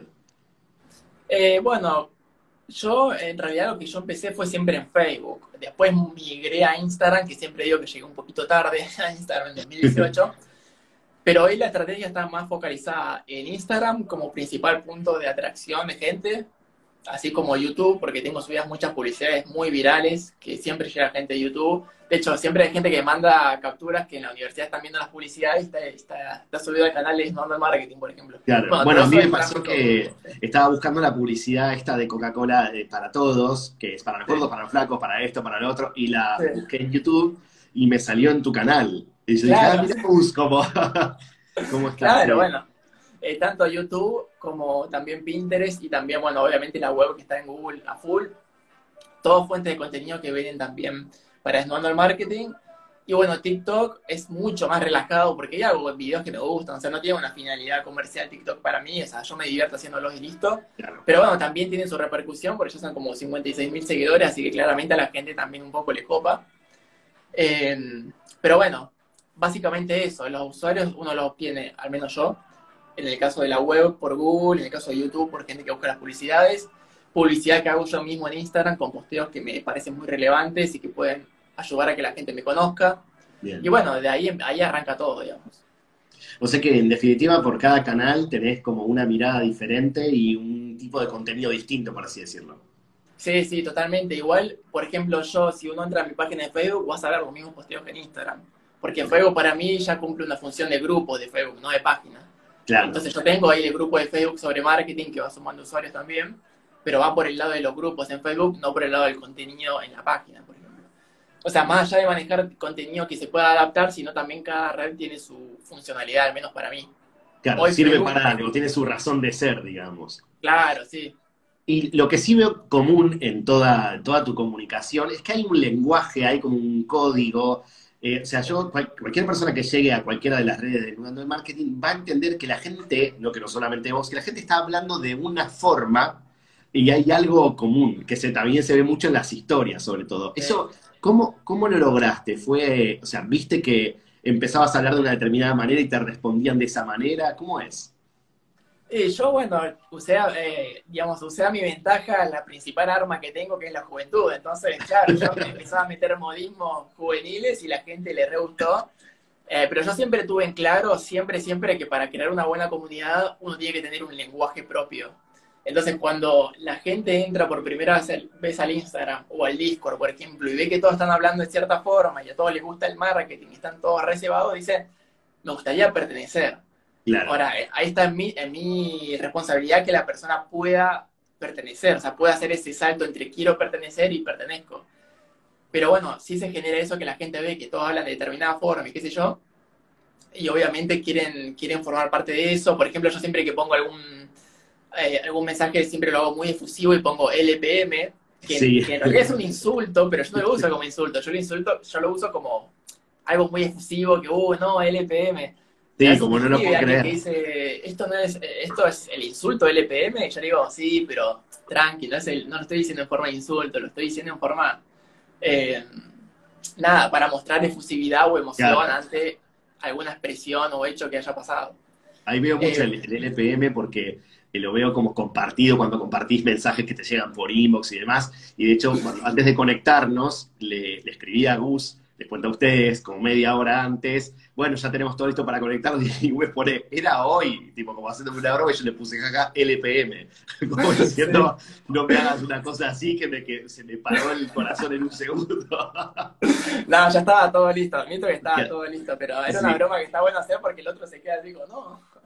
S2: Eh, bueno, yo en realidad lo que yo empecé fue siempre en Facebook. Después migré a Instagram, que siempre digo que llegué un poquito tarde a Instagram en 2018. pero hoy la estrategia está más focalizada en Instagram como principal punto de atracción de gente, así como YouTube, porque tengo subidas muchas publicidades muy virales, que siempre llega gente de YouTube. De hecho, siempre hay gente que manda capturas que en la universidad están viendo las publicidades y está, está, subido al canal de Normal Marketing, por ejemplo.
S1: Claro, bueno, a mí me pasó que estaba buscando la publicidad esta de Coca-Cola eh, para todos, que es para los gordos, para los flacos, para esto, para lo otro, y la busqué en YouTube y me salió en tu canal. Y yo dije, ah, mira, como,
S2: ¿cómo está? Claro, bueno eh, tanto YouTube como también Pinterest y también, bueno, obviamente la web que está en Google a full. Todos fuentes de contenido que vienen también para Desnudando el Marketing. Y bueno, TikTok es mucho más relajado porque ya hago videos que me gustan, o sea, no tiene una finalidad comercial TikTok para mí, o sea, yo me divierto haciéndolos y listo. Pero bueno, también tiene su repercusión porque ya son como 56 mil seguidores, así que claramente a la gente también un poco le copa. Eh, pero bueno, básicamente eso, los usuarios uno los tiene, al menos yo, en el caso de la web por Google, en el caso de YouTube por gente que busca las publicidades, publicidad que hago yo mismo en Instagram con posteos que me parecen muy relevantes y que pueden ayudar a que la gente me conozca. Y bueno, de ahí, ahí arranca todo, digamos.
S1: O sea que en definitiva por cada canal tenés como una mirada diferente y un tipo de contenido distinto, por así decirlo.
S2: Sí, sí, totalmente. Igual, por ejemplo, yo, si uno entra a mi página de Facebook, vas a ver los mismos posteos que en Instagram. Porque Facebook para mí ya cumple una función de grupo de Facebook, no de página. Claro. Entonces yo tengo ahí el grupo de Facebook sobre marketing que va sumando usuarios también, pero va por el lado de los grupos en Facebook, no por el lado del contenido en la página, por. O sea, más allá de manejar contenido que se pueda adaptar, sino también cada red tiene su funcionalidad, al menos para mí.
S1: Claro, sirve para algo, tiene su razón de ser, digamos.
S2: Claro, sí.
S1: Y lo que sí veo común en toda, toda tu comunicación es que hay un lenguaje, hay como un código. Eh, o sea, yo, cualquier persona que llegue a cualquiera de las redes del mundo del marketing va a entender que la gente, no que no solamente vos, que la gente está hablando de una forma y hay algo común, que se, también se ve mucho en las historias, sobre todo. Eso, ¿cómo, ¿cómo lo lograste? Fue, o sea, viste que empezabas a hablar de una determinada manera y te respondían de esa manera. ¿Cómo es?
S2: Eh, yo, bueno, usé, eh, digamos, usé a mi ventaja la principal arma que tengo, que es la juventud. Entonces, claro, yo me empezaba a meter modismos juveniles y la gente le re. Eh, pero yo siempre tuve en claro, siempre, siempre, que para crear una buena comunidad uno tiene que tener un lenguaje propio. Entonces, cuando la gente entra por primera vez al Instagram o al Discord, por ejemplo, y ve que todos están hablando de cierta forma y a todos les gusta el marketing y están todos reservados, dicen, me gustaría pertenecer. Ahora, eh, ahí está en mi, en mi responsabilidad que la persona pueda pertenecer, o sea, pueda hacer ese salto entre quiero pertenecer y pertenezco. Pero bueno, sí se genera eso que la gente ve que todos hablan de determinada forma y qué sé yo, y obviamente quieren, quieren formar parte de eso. Por ejemplo, yo siempre que pongo algún, eh, algún mensaje siempre lo hago muy efusivo y pongo LPM, que, que, en realidad es un insulto, pero yo no lo uso como insulto, yo lo, insulto, yo lo uso como algo muy efusivo, que, uh, no, LPM.
S1: Sí, como no lo puedo creer.
S2: Que dice, esto, no es, esto es el insulto LPM, y yo digo, sí, pero tranqui, no, no lo estoy diciendo en forma de insulto, lo estoy diciendo en forma, eh, nada, para mostrar efusividad o emoción ante alguna expresión o hecho que haya pasado.
S1: Ahí veo mucho el, eh, LPM porque lo veo como compartido cuando compartís mensajes que te llegan por inbox y demás. Y de hecho, antes de conectarnos, le, le escribí a Gus les cuento a ustedes, como media hora antes, bueno, ya tenemos todo listo para conectarnos, y Wes pone, era hoy, tipo, como haciendo una broma, y yo le puse jaja LPM, como diciendo, no me hagas una cosa así que, me, que se me paró el corazón en un segundo.
S2: no, ya estaba todo listo, admito que estaba todo listo, pero era una broma que está bueno hacer porque el otro se queda así, no.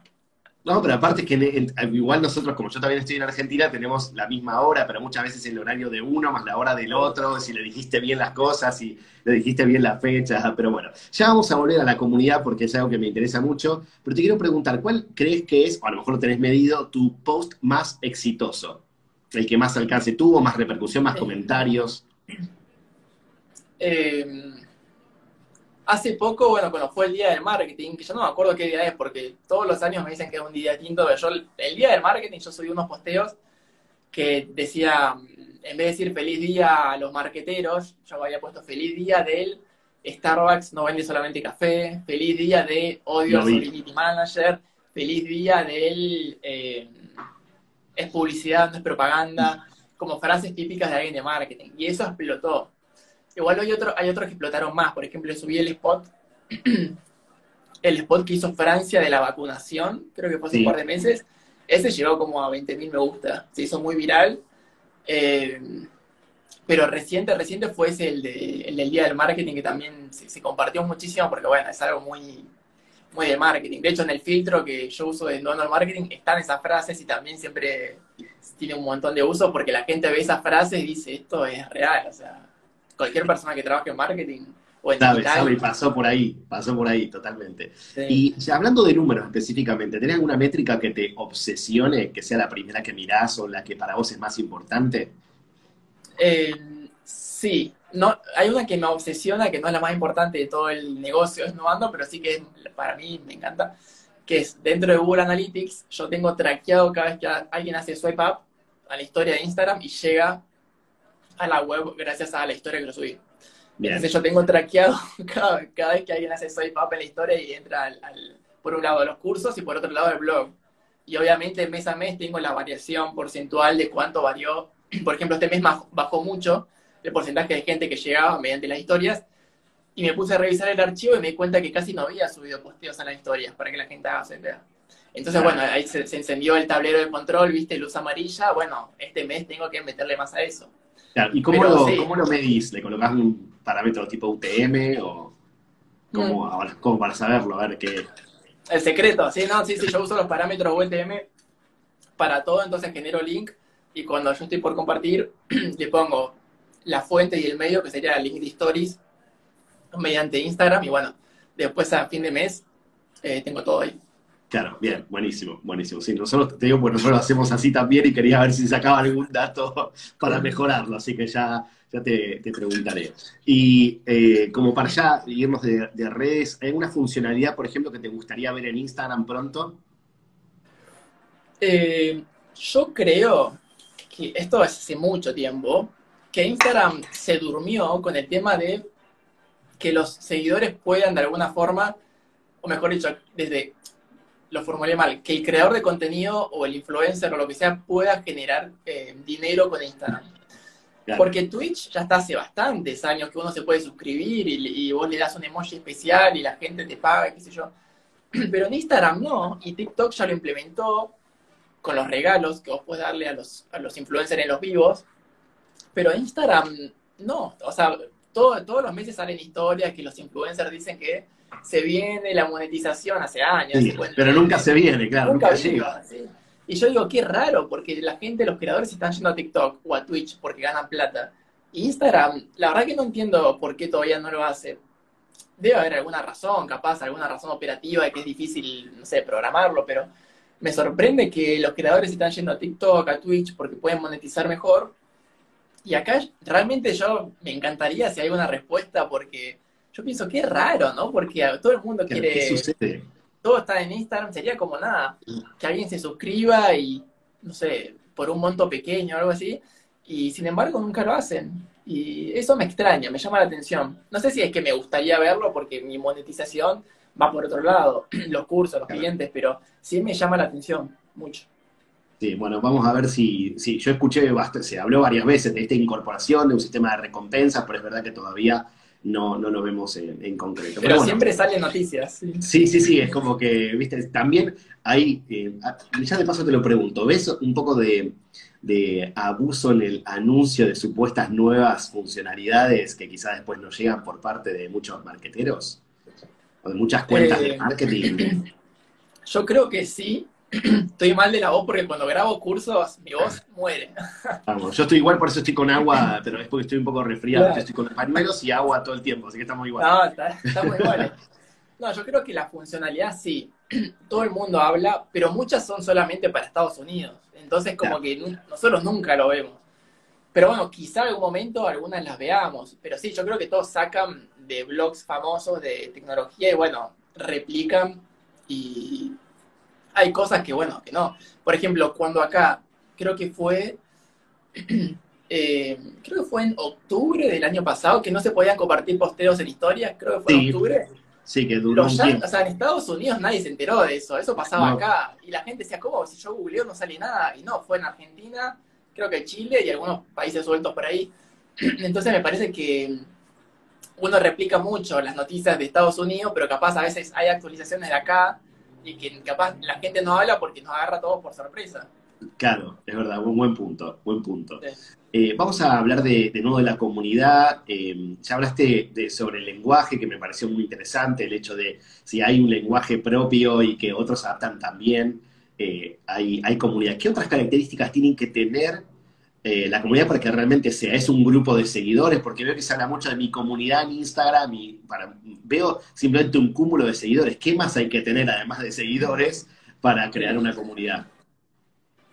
S1: No, pero aparte es que igual nosotros, como yo también estoy en Argentina, tenemos la misma hora, pero muchas veces el horario de uno más la hora del otro, si le dijiste bien las cosas, si le dijiste bien la fecha, pero bueno, ya vamos a volver a la comunidad porque es algo que me interesa mucho, pero te quiero preguntar, ¿cuál crees que es, o a lo mejor lo tenés medido, tu post más exitoso? El que más alcance tuvo, más repercusión, más comentarios.
S2: Eh hace poco, bueno, cuando fue el día del marketing, que yo no me acuerdo qué día es, porque todos los años me dicen que es un día distinto, pero yo el día del marketing yo subí unos posteos que decía, en vez de decir feliz día a los marqueteros, yo había puesto feliz día del Starbucks no vende solamente café, feliz día de odio no Community Manager, feliz día del eh, es publicidad, no es propaganda, como frases típicas de alguien de marketing. Y eso explotó. Igual hay, otro, hay otros que explotaron más. Por ejemplo, subí el spot, el spot que hizo Francia de la vacunación, creo que fue hace un par de meses. Ese llegó como a 20.000 me gusta. Se hizo muy viral. Eh, pero reciente, reciente fue ese el, de, el del Día del Marketing, que también se, compartió muchísimo porque, bueno, es algo muy, muy de marketing. De hecho, en el filtro que yo uso de Donald Marketing están esas frases y también siempre tiene un montón de uso porque la gente ve esas frases y dice, esto es real, o sea, cualquier persona que trabaje en marketing o en
S1: sabe, sabe, pasó por ahí, pasó por ahí totalmente. Y hablando de números específicamente, ¿tenés alguna métrica que te obsesione, que sea la primera que mirás o la que para vos es más importante?
S2: Eh, sí, no, hay una que me obsesiona, que no es la más importante de todo el negocio es Novando, pero sí que para mí me encanta, que es dentro de Google Analytics, yo tengo traqueado cada vez que alguien hace swipe up a la historia de Instagram y llega a la web gracias a la historia que lo subí. Entonces yo tengo traqueado cada, vez que alguien hace up en la historia y entra al, por un lado los cursos y por otro lado el blog. Y obviamente mes a mes tengo la variación porcentual de cuánto varió. Por ejemplo, este mes bajó mucho el porcentaje de gente que llegaba mediante las historias, y me puse a revisar el archivo y me di cuenta que casi no había subido posteos en las historias para que la gente haga idea. Entonces, bueno, ahí se, encendió el tablero de control, viste, luz amarilla, bueno, este mes tengo que meterle más a eso.
S1: ¿Y cómo, lo, cómo lo medís? ¿Le colocás un parámetro tipo UTM o cómo, mm. cómo para saberlo? A ver qué...
S2: El secreto, sí, no, sí, sí, yo uso los parámetros UTM para todo, entonces genero link y cuando yo estoy por compartir, le pongo la fuente y el medio, que sería el link de stories, mediante Instagram, y bueno, después a fin de mes eh, tengo todo ahí.
S1: Claro, bien, buenísimo, buenísimo. Sí, nosotros te digo, pues nosotros lo hacemos así también y quería ver si sacaba algún dato para mejorarlo, así que ya, ya te, preguntaré. Y eh, como para ya irnos de, de, redes, ¿hay alguna funcionalidad, por ejemplo, que te gustaría ver en Instagram pronto?
S2: Eh, yo creo que esto es hace mucho tiempo, que Instagram se durmió con el tema de que los seguidores puedan de alguna forma, o mejor dicho, desde lo formulé mal, que el creador de contenido o el influencer o lo que sea pueda generar eh, dinero con Instagram. Porque Twitch ya está hace bastantes años que uno se puede suscribir y, vos le das un emoji especial y la gente te paga, qué sé yo. Pero en Instagram no, y TikTok ya lo implementó con los regalos que vos puedes darle a los, a los influencers en los vivos. Pero Instagram no, o sea, todo, todos los meses salen historias que los influencers dicen que se viene la monetización hace años.
S1: pero nunca se viene, claro, nunca, llega.
S2: Y yo digo, qué raro, porque la gente, los creadores están yendo a TikTok o a Twitch porque ganan plata. Y Instagram, la verdad que no entiendo por qué todavía no lo hace. Debe haber alguna razón, capaz, alguna razón operativa de que es difícil, no sé, programarlo, pero me sorprende que los creadores están yendo a TikTok, a Twitch, porque pueden monetizar mejor. Y acá realmente yo me encantaría si hay una respuesta, porque yo pienso que es raro, ¿no? Porque todo el mundo quiere...
S1: ¿Qué sucede?
S2: Todo está en Instagram, sería como nada, que alguien se suscriba y, no sé, por un monto pequeño o algo así, y sin embargo nunca lo hacen. Y eso me extraña, me llama la atención. No sé si es que me gustaría verlo porque mi monetización va por otro lado, los cursos, los clientes, pero sí me llama la atención mucho.
S1: Sí, bueno, vamos a ver si, si yo escuché, se habló varias veces de esta incorporación de un sistema de recompensas, pero es verdad que todavía no, no lo vemos en, concreto.
S2: Pero, siempre salen noticias.
S1: Sí. sí, sí, es como que, viste, también hay, eh, ya de paso te lo pregunto, ¿ves un poco de, abuso en el anuncio de supuestas nuevas funcionalidades que quizás después no llegan por parte de muchos marqueteros? O de muchas cuentas de eh, marketing.
S2: Yo creo que sí, estoy mal de la voz porque cuando grabo cursos mi voz muere.
S1: Vamos, yo estoy igual, por eso estoy con agua, pero es porque estoy un poco resfriado. Estoy con pañuelos y agua todo el tiempo, así que estamos igual.
S2: No, estamos iguales. No, yo creo que la funcionalidad sí. Todo el mundo habla, pero muchas son solamente para Estados Unidos. Entonces, como que nosotros nunca lo vemos. Pero bueno, quizá en algún momento algunas las veamos. Pero sí, yo creo que todos sacan de blogs famosos de tecnología y bueno, replican y hay cosas que, bueno, que no. Por ejemplo, cuando acá, creo que fue, eh, creo que fue en octubre del año pasado, que no se podían compartir posteos en historias, creo que fue en octubre.
S1: Sí, que duró un
S2: O sea, en Estados Unidos nadie se enteró de eso, eso pasaba acá. Y la gente decía, ¿cómo? Si yo googleo no sale nada. Y no, fue en Argentina, creo que Chile y algunos países sueltos por ahí. Entonces me parece que uno replica mucho las noticias de Estados Unidos, pero capaz a veces hay actualizaciones de acá y que capaz la gente no habla porque nos agarra todos por sorpresa.
S1: Claro, es verdad, un buen punto, buen punto. Eh, vamos a hablar de, de, nuevo de la comunidad. Eh, ya hablaste de, sobre el lenguaje, que me pareció muy interesante, el hecho de si hay un lenguaje propio y que otros adaptan también, eh, hay, hay comunidad. ¿Qué otras características tienen que tener eh, la comunidad para que realmente sea, es un grupo de seguidores, porque veo que se habla mucho de mi comunidad en Instagram y para, veo simplemente un cúmulo de seguidores. ¿Qué más hay que tener además de seguidores para crear una comunidad?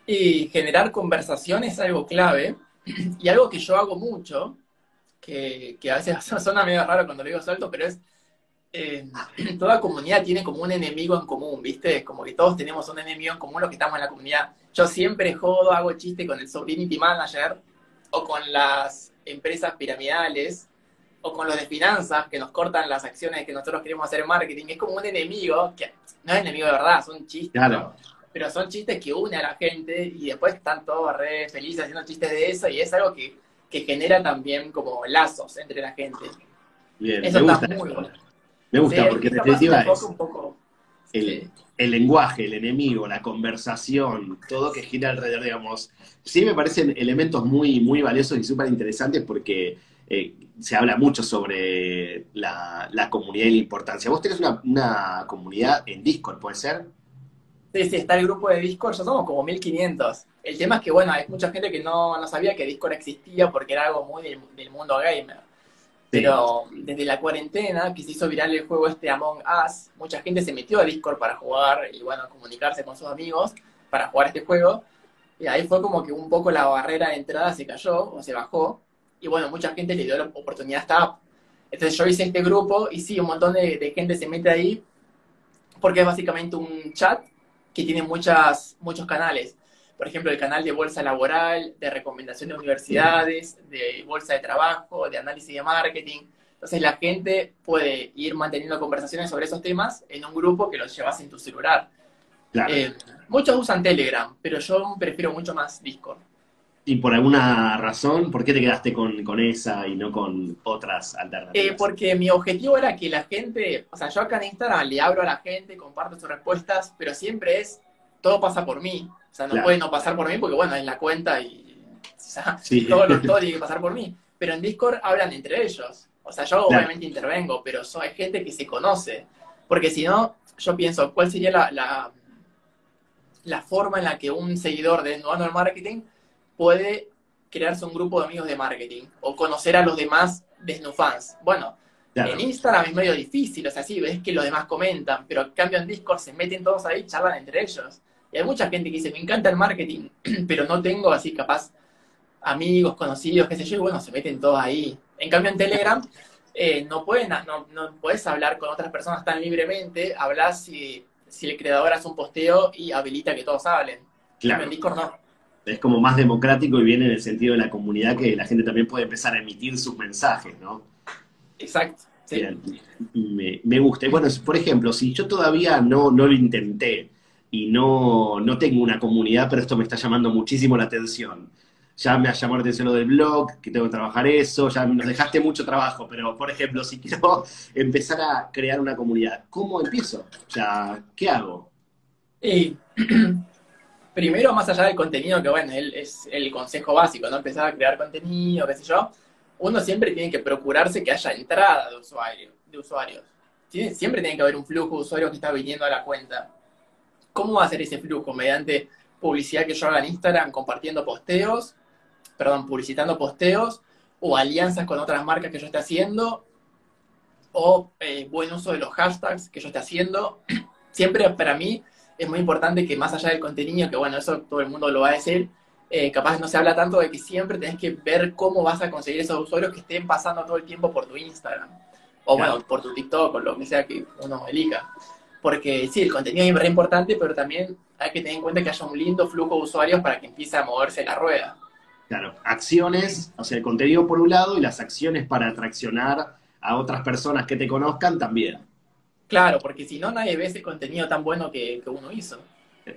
S2: Y generar conversación es algo clave y algo que yo hago mucho, que, que a veces suena medio raro cuando lo digo salto, pero es eh, toda comunidad tiene como un enemigo en común, ¿viste? Como que todos tenemos un enemigo en común los que estamos en la comunidad. Yo siempre jodo, hago chiste con el Sobrinity Manager o con las empresas piramidales o con los de finanzas que nos cortan las acciones que nosotros queremos hacer en marketing. Es como un enemigo que no es enemigo de verdad, son chistes. Pero son chistes que une a la gente y después están todos re felices haciendo chistes de eso y es algo que, que genera también como lazos entre la gente.
S1: Bien, Eso gusta. Muy bueno. Me gusta porque en definitiva es el, el, lenguaje, el enemigo, la conversación, todo que gira alrededor, digamos. Sí me parecen elementos muy, muy valiosos y súper interesantes porque eh, se habla mucho sobre la, comunidad y la importancia. Vos tenés una, una, comunidad en Discord, ¿puede ser?
S2: Sí, sí, está el grupo de Discord, ya somos como 1500. El tema es que, bueno, hay mucha gente que no, no sabía que Discord existía porque era algo muy del, mundo gamer. Pero desde la cuarentena, que se hizo viral el juego este Among Us, mucha gente se metió a Discord para jugar y, bueno, comunicarse con sus amigos para jugar este juego. Y ahí fue como que un poco la barrera de entrada se cayó o se bajó y bueno, mucha gente le dio la oportunidad a esta app. Entonces yo hice este grupo y sí, un montón de, gente se mete ahí porque es básicamente un chat que tiene muchas, muchos canales. Por ejemplo, el canal de bolsa laboral, de recomendación de universidades, de bolsa de trabajo, de análisis de marketing. Entonces la gente puede ir manteniendo conversaciones sobre esos temas en un grupo que los llevas en tu celular. Eh, muchos usan Telegram, pero yo prefiero mucho más Discord.
S1: ¿Y por alguna razón, por qué te quedaste con, esa y no con otras alternativas?
S2: Eh, porque mi objetivo era que la gente, o sea, yo acá en Instagram le hablo a la gente, comparto sus respuestas, pero siempre es, todo pasa por mí. O sea, no puede no pasar por mí porque, bueno, en la cuenta y todo, todo tiene que pasar por mí. Pero en Discord hablan entre ellos. O sea, yo obviamente intervengo, pero hay gente que se conoce. Porque si no, yo pienso, ¿cuál sería la, la, la forma en la que un seguidor de Nuano Marketing puede crearse un grupo de amigos de marketing o conocer a los demás de fans. Bueno, en Instagram es medio difícil, o sea, sí, ves que los demás comentan, pero en cambio en Discord se meten todos ahí y charlan entre ellos. Y hay mucha gente que dice, me encanta el marketing, pero no tengo así capaz amigos, conocidos, qué sé yo, y bueno, se meten todos ahí. En cambio en Telegram eh, no, pueden, no, no puedes hablar con otras personas tan libremente, hablas si, si el creador hace un posteo y habilita que todos hablen. Claro. En Discord no
S1: es como más democrático y viene en el sentido de la comunidad que la gente también puede empezar a emitir sus mensajes, ¿no?
S2: Exacto.
S1: me, gusta. Y bueno, por ejemplo, si yo todavía no, no lo intenté y no, no tengo una comunidad, pero esto me está llamando muchísimo la atención. Ya me ha llamado la atención lo del blog, que tengo que trabajar eso, ya nos dejaste mucho trabajo, pero por ejemplo, si quiero empezar a crear una comunidad, ¿cómo empiezo? O sea, ¿qué hago?
S2: Y primero, más allá del contenido, que bueno, es el consejo básico, ¿no? Empezar a crear contenido, qué sé yo, uno siempre tiene que procurarse que haya entrada de, usuario, de usuarios. Siempre tiene que haber un flujo de usuarios que está viniendo a la cuenta. ¿Cómo va a ser ese flujo? Mediante publicidad que yo haga en Instagram, compartiendo posteos, perdón, publicitando posteos, o alianzas con otras marcas que yo esté haciendo, o eh, buen uso de los hashtags que yo esté haciendo. Siempre para mí es muy importante que más allá del contenido, que bueno, eso todo el mundo lo va a decir, eh, capaz no se habla tanto de que siempre tenés que ver cómo vas a conseguir esos usuarios que estén pasando todo el tiempo por tu Instagram. O bueno, por tu TikTok, o lo que sea que uno elija. Porque sí, el contenido es muy importante, pero también hay que tener en cuenta que haya un lindo flujo de usuarios para que empiece a moverse la rueda.
S1: Claro, acciones, o sea, el contenido por un lado y las acciones para atraccionar a otras personas que te conozcan también.
S2: Claro, porque si no, nadie ve ese contenido tan bueno que, uno hizo.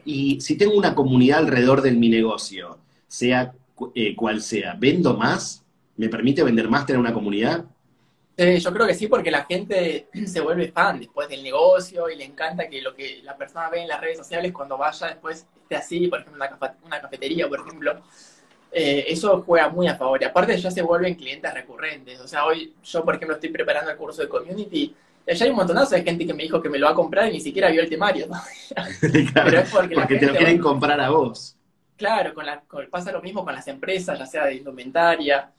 S1: Y si tengo una comunidad alrededor de mi negocio, sea eh, cual sea, ¿vendo más? ¿Me permite vender más tener una comunidad?
S2: Yo creo que sí, porque la gente se vuelve fan después del negocio y le encanta que lo que la persona ve en las redes sociales cuando vaya después esté así, por ejemplo, una, una cafetería, por ejemplo. Eh, eso juega muy a favor. Y aparte ya se vuelven clientes recurrentes. O sea, hoy yo, por ejemplo, estoy preparando el curso de community ya hay un montonazo de gente que me dijo que me lo va a comprar y ni siquiera vio el temario.
S1: Pero es porque, te lo quieren comprar a vos.
S2: Claro, con la, pasa lo mismo con las empresas, ya sea de indumentaria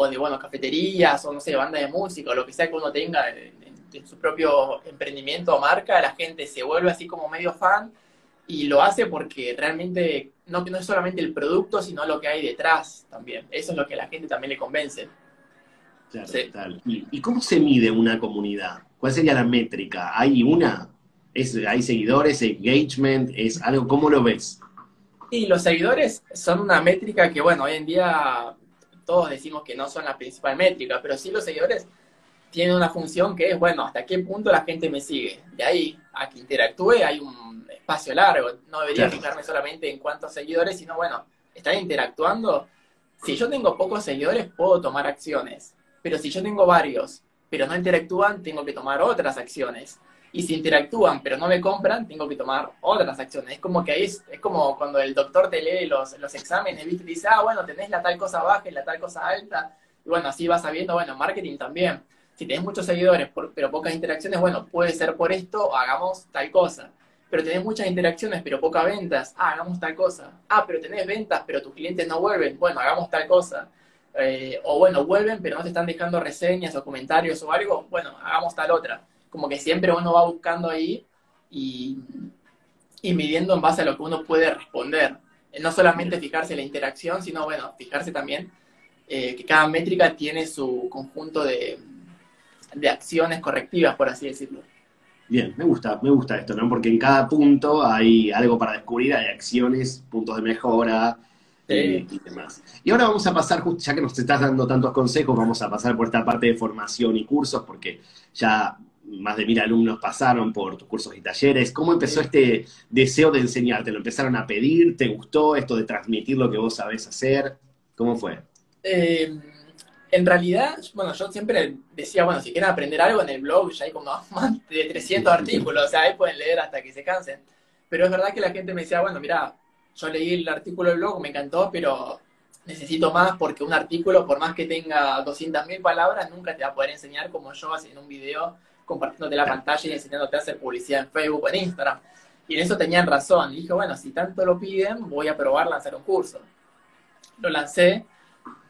S2: o de, bueno, cafeterías o, no sé, banda de música o lo que sea que uno tenga en, su propio emprendimiento o marca, la gente se vuelve así como medio fan y lo hace porque realmente no, no es solamente el producto, sino lo que hay detrás también. Eso es lo que a la gente también le convence.
S1: Claro, ¿Y cómo se mide una comunidad? ¿Cuál sería la métrica? ¿Hay una? ¿Es, ¿Hay seguidores? ¿Engagement? ¿Es algo? ¿Cómo lo ves?
S2: Y los seguidores son una métrica que, bueno, hoy en día todos decimos que no son la principal métrica, pero sí los seguidores tienen una función que es, bueno, hasta qué punto la gente me sigue. De ahí a que interactúe hay un espacio largo. No debería fijarme solamente en cuántos seguidores, sino, bueno, están interactuando. Si yo tengo pocos seguidores, puedo tomar acciones. Pero si yo tengo varios pero no interactúan, tengo que tomar otras acciones. Y si interactúan, pero no me compran, tengo que tomar otras acciones. Es como que ahí es, como cuando el doctor te lee los, los exámenes, ¿viste? Y dice, ah, bueno, tenés la tal cosa baja y la tal cosa alta. Y bueno, así vas sabiendo, bueno, marketing también. Si tenés muchos seguidores, pero pocas interacciones, bueno, puede ser por esto, hagamos tal cosa. Pero tenés muchas interacciones, pero pocas ventas, ah, hagamos tal cosa. Ah, pero tenés ventas, pero tus clientes no vuelven, bueno, hagamos tal cosa. Eh, o bueno, vuelven, pero no te están dejando reseñas o comentarios o algo, bueno, hagamos tal otra como que siempre uno va buscando ahí y, midiendo en base a lo que uno puede responder. No solamente fijarse en la interacción, sino, bueno, fijarse también eh, que cada métrica tiene su conjunto de, de acciones correctivas, por así decirlo.
S1: Bien, me gusta, me gusta esto, ¿no? Porque en cada punto hay algo para descubrir, hay acciones, puntos de mejora eh, y demás. Y ahora vamos a pasar, ya que nos estás dando tantos consejos, vamos a pasar por esta parte de formación y cursos, porque ya más de mil alumnos pasaron por tus cursos y talleres. ¿Cómo empezó este deseo de enseñar? ¿Te lo empezaron a pedir? ¿Te gustó esto de transmitir lo que vos sabés hacer? ¿Cómo fue?
S2: Eh, en realidad, bueno, yo siempre decía, bueno, si quieren aprender algo en el blog, ya hay como más de 300 artículos, o sea, ahí pueden leer hasta que se cansen. Pero es verdad que la gente me decía, bueno, mira, yo leí el artículo del blog, me encantó, pero necesito más porque un artículo, por más que tenga 200.000 palabras, nunca te va a poder enseñar como yo haciendo un video compartiéndote la pantalla y enseñándote a hacer publicidad en Facebook en Instagram. Y en eso tenían razón. Y dije, bueno, si tanto lo piden, voy a probar lanzar un curso. Lo lancé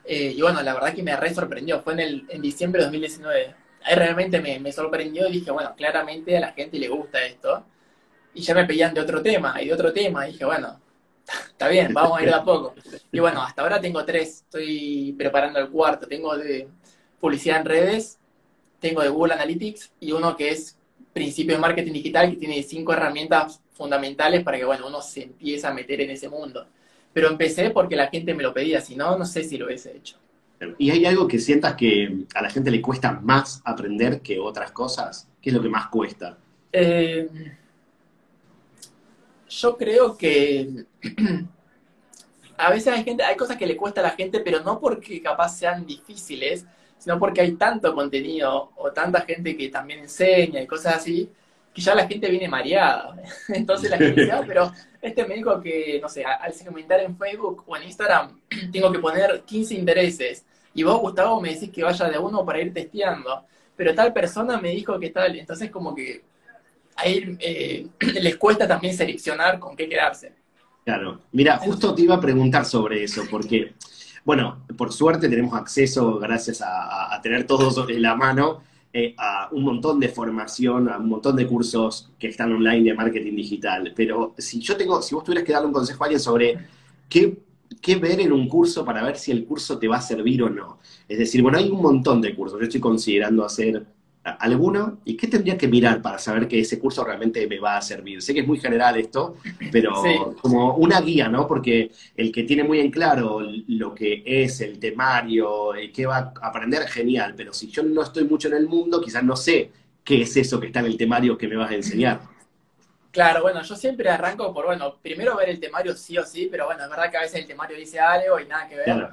S2: eh, y bueno, la verdad que me re sorprendió. Fue en, el, en diciembre de 2019. Ahí realmente me, me sorprendió y dije, bueno, claramente a la gente le gusta esto. Y ya me pedían de otro tema y de otro tema. Y dije, bueno, está bien, vamos a ir de a poco. Y bueno, hasta ahora tengo tres. Estoy preparando el cuarto. Tengo de publicidad en redes, tengo de Google Analytics y uno que es principio de marketing digital, que tiene cinco herramientas fundamentales para que, bueno, uno se empiece a meter en ese mundo. Pero empecé porque la gente me lo pedía, si no, no sé si lo hubiese hecho.
S1: ¿Y hay algo que sientas que a la gente le cuesta más aprender que otras cosas? ¿Qué es lo que más cuesta?
S2: Eh, yo creo que a veces hay gente, hay cosas que le cuesta a la gente, pero no porque capaz sean difíciles, sino porque hay tanto contenido o tanta gente que también enseña y cosas así, que ya la gente viene mareada. Entonces la gente dice, ah, pero este me dijo que, no sé, al segmentar en Facebook o en Instagram, tengo que poner 15 intereses. Y vos, Gustavo, me decís que vaya de uno para ir testeando. Pero tal persona me dijo que tal. Entonces como que ahí eh, les cuesta también seleccionar con qué quedarse.
S1: Claro. Mira, justo te iba a preguntar sobre eso, porque bueno, por suerte tenemos acceso, gracias a, tener todo sobre la mano, eh, a un montón de formación, a un montón de cursos que están online de marketing digital. Pero si yo tengo, si vos tuvieras que darle un consejo a alguien sobre qué, qué ver en un curso para ver si el curso te va a servir o no. Es decir, bueno, hay un montón de cursos. Yo estoy considerando hacer alguno y qué tendría que mirar para saber que ese curso realmente me va a servir. Sé que es muy general esto, pero como una guía, ¿no? Porque el que tiene muy en claro lo que es el temario, y qué va a aprender, genial, pero si yo no estoy mucho en el mundo, quizás no sé qué es eso que está en el temario que me vas a enseñar.
S2: Claro, bueno, yo siempre arranco por, bueno, primero ver el temario sí o sí, pero bueno, es verdad que a veces el temario dice algo y nada que ver.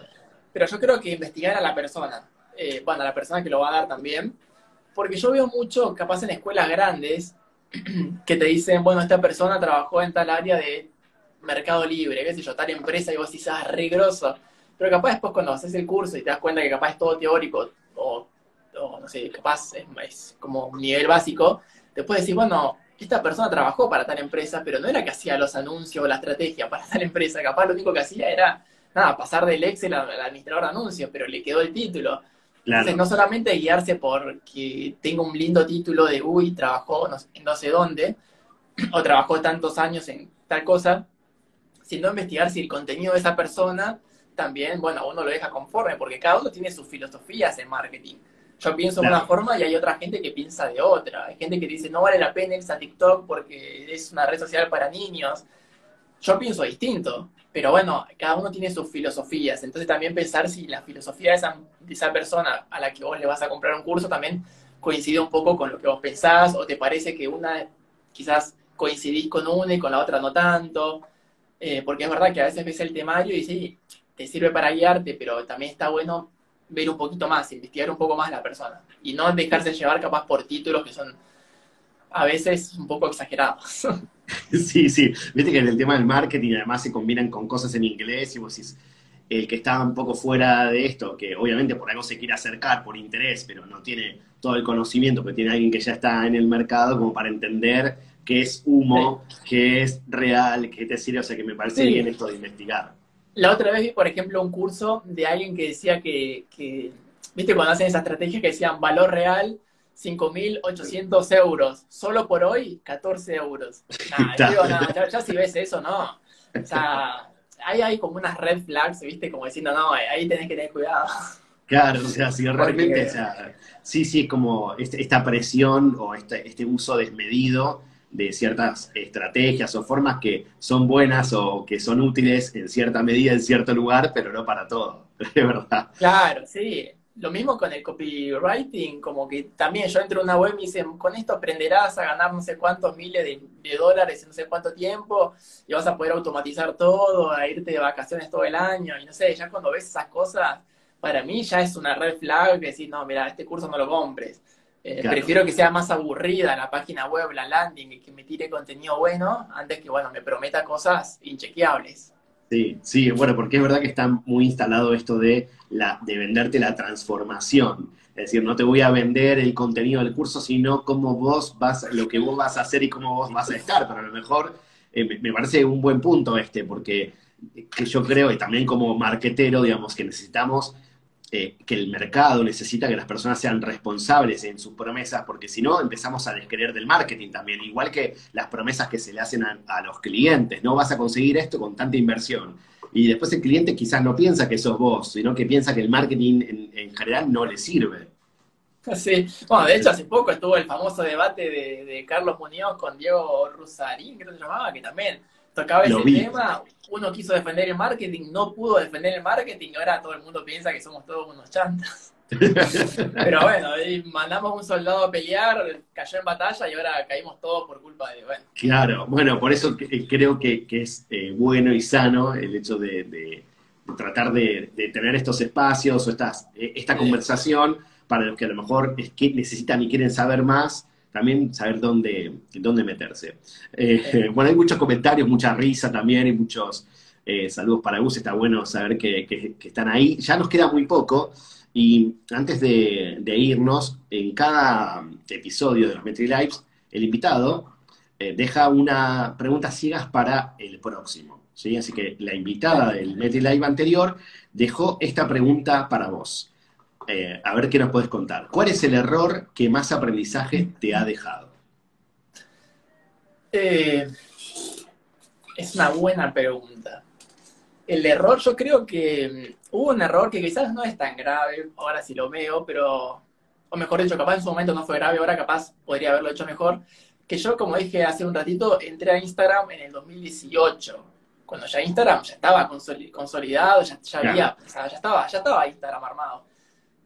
S2: Pero yo creo que investigar a la persona, eh, bueno, a la persona que lo va a dar también, porque yo veo mucho, capaz en escuelas grandes, que te dicen, bueno, esta persona trabajó en tal área de mercado libre, qué sé yo, tal empresa, y vos decís, ah, re. Pero capaz después cuando haces el curso y te das cuenta que capaz es todo teórico, o, no sé, capaz es, como un nivel básico, después decís, bueno, esta persona trabajó para tal empresa, pero no era que hacía los anuncios o la estrategia para tal empresa, capaz lo único que hacía era, nada, pasar del Excel al administrador de anuncios, pero le quedó el título no solamente guiarse porque tengo un lindo título de, uy, trabajó no, en no sé dónde, o trabajó tantos años en tal cosa, sino investigar si el contenido de esa persona también, bueno, uno lo deja conforme, porque cada uno tiene sus filosofías en marketing. Yo pienso de una forma y hay otra gente que piensa de otra. Hay gente que dice, no vale la pena irse a TikTok porque es una red social para niños. Yo pienso distinto. Pero bueno, cada uno tiene sus filosofías, entonces también pensar si la filosofía de esa, de esa persona a la que vos le vas a comprar un curso también coincide un poco con lo que vos pensás o te parece que una quizás coincidís con una y con la otra no tanto, eh, porque es verdad que a veces ves el temario y sí, te sirve para guiarte, pero también está bueno ver un poquito más, investigar un poco más la persona. Y no dejarse llevar capaz por títulos que son a veces un poco exagerados.
S1: Sí, sí. Viste que en el tema del marketing además se combinan con cosas en inglés y vos decís, el que está un poco fuera de esto, que obviamente por algo se quiere acercar por interés, pero no tiene todo el conocimiento que tiene alguien que ya está en el mercado como para entender qué es humo, qué es real, qué te sirve, o sea que me parece bien esto de investigar.
S2: La otra vez vi, por ejemplo, un curso de alguien que decía que, que viste, cuando hacen esa estrategia que decían valor real, 5.800 euros. Solo por hoy, 14 euros. ya, si ves eso, no. O sea, ahí hay como unas red flags, ¿viste? Como diciendo, no, ahí tenés que tener cuidado.
S1: Claro, o sea, si realmente, o sea, sí, sí, es como este, esta presión o este, este uso desmedido de ciertas estrategias o formas que son buenas o que son útiles en cierta medida en cierto lugar, pero no para todo, de verdad.
S2: Claro, sí. Lo mismo con el copywriting, como que también yo entro a una web y me dicen, con esto aprenderás a ganar no sé cuántos miles de, dólares en no sé cuánto tiempo y vas a poder automatizar todo, a irte de vacaciones todo el año y no sé, ya cuando ves esas cosas, para mí ya es una red flag que decir, no, mira, este curso no lo compres. Eh, prefiero que sea más aburrida la página web, la landing, y que me tire contenido bueno, antes que, bueno, me prometa cosas inchequeables.
S1: Sí, sí, bueno, porque es verdad que está muy instalado esto de, la, de venderte la transformación. Es decir, no te voy a vender el contenido del curso, sino cómo vos vas, lo que vos vas a hacer y cómo vos vas a estar. Pero a lo mejor eh, me parece un buen punto este, porque que yo creo, y también como marquetero, digamos, que necesitamos eh, que el mercado necesita que las personas sean responsables en sus promesas, porque si no empezamos a descreer del marketing también, igual que las promesas que se le hacen a, los clientes, no vas a conseguir esto con tanta inversión. Y después el cliente quizás no piensa que sos vos, sino que piensa que el marketing en, general no le sirve.
S2: Sí, bueno, de hecho hace poco estuvo el famoso debate de, Carlos Muñoz con Diego Rusarín, que se llamaba, que también tocaba ese tema, uno quiso defender el marketing, no pudo defender el marketing, ahora todo el mundo piensa que somos todos unos chantas. Pero bueno, mandamos un soldado a pelear, cayó en batalla y ahora caímos todos por culpa de, bueno.
S1: Claro, bueno, por eso creo que, es eh, bueno y sano el hecho de, tratar de, tener estos espacios o estas, eh, esta conversación para los que a lo mejor es que necesitan y quieren saber más también saber dónde, dónde meterse. Eh, bueno, hay muchos comentarios, mucha risa también y muchos eh, saludos para Gus. Está bueno saber que, están ahí. Ya nos queda muy poco. Y antes de, irnos, en cada episodio de los Metri Lives, el invitado eh, deja una pregunta ciegas para el próximo. ¿sí? Así que la invitada del Metri Live anterior dejó esta pregunta para vos. Eh, a ver qué nos puedes contar. ¿Cuál es el error que más aprendizaje te ha dejado?
S2: Eh, es una buena pregunta. El error, yo creo que mm, hubo un error que quizás no es tan grave, ahora sí lo veo, pero, o mejor dicho, capaz en su momento no fue grave, ahora capaz podría haberlo hecho mejor. Que yo, como dije hace un ratito, entré a Instagram en el 2018 cuando ya Instagram ya estaba consolidado, ya, había, ya estaba, ya estaba Instagram armado.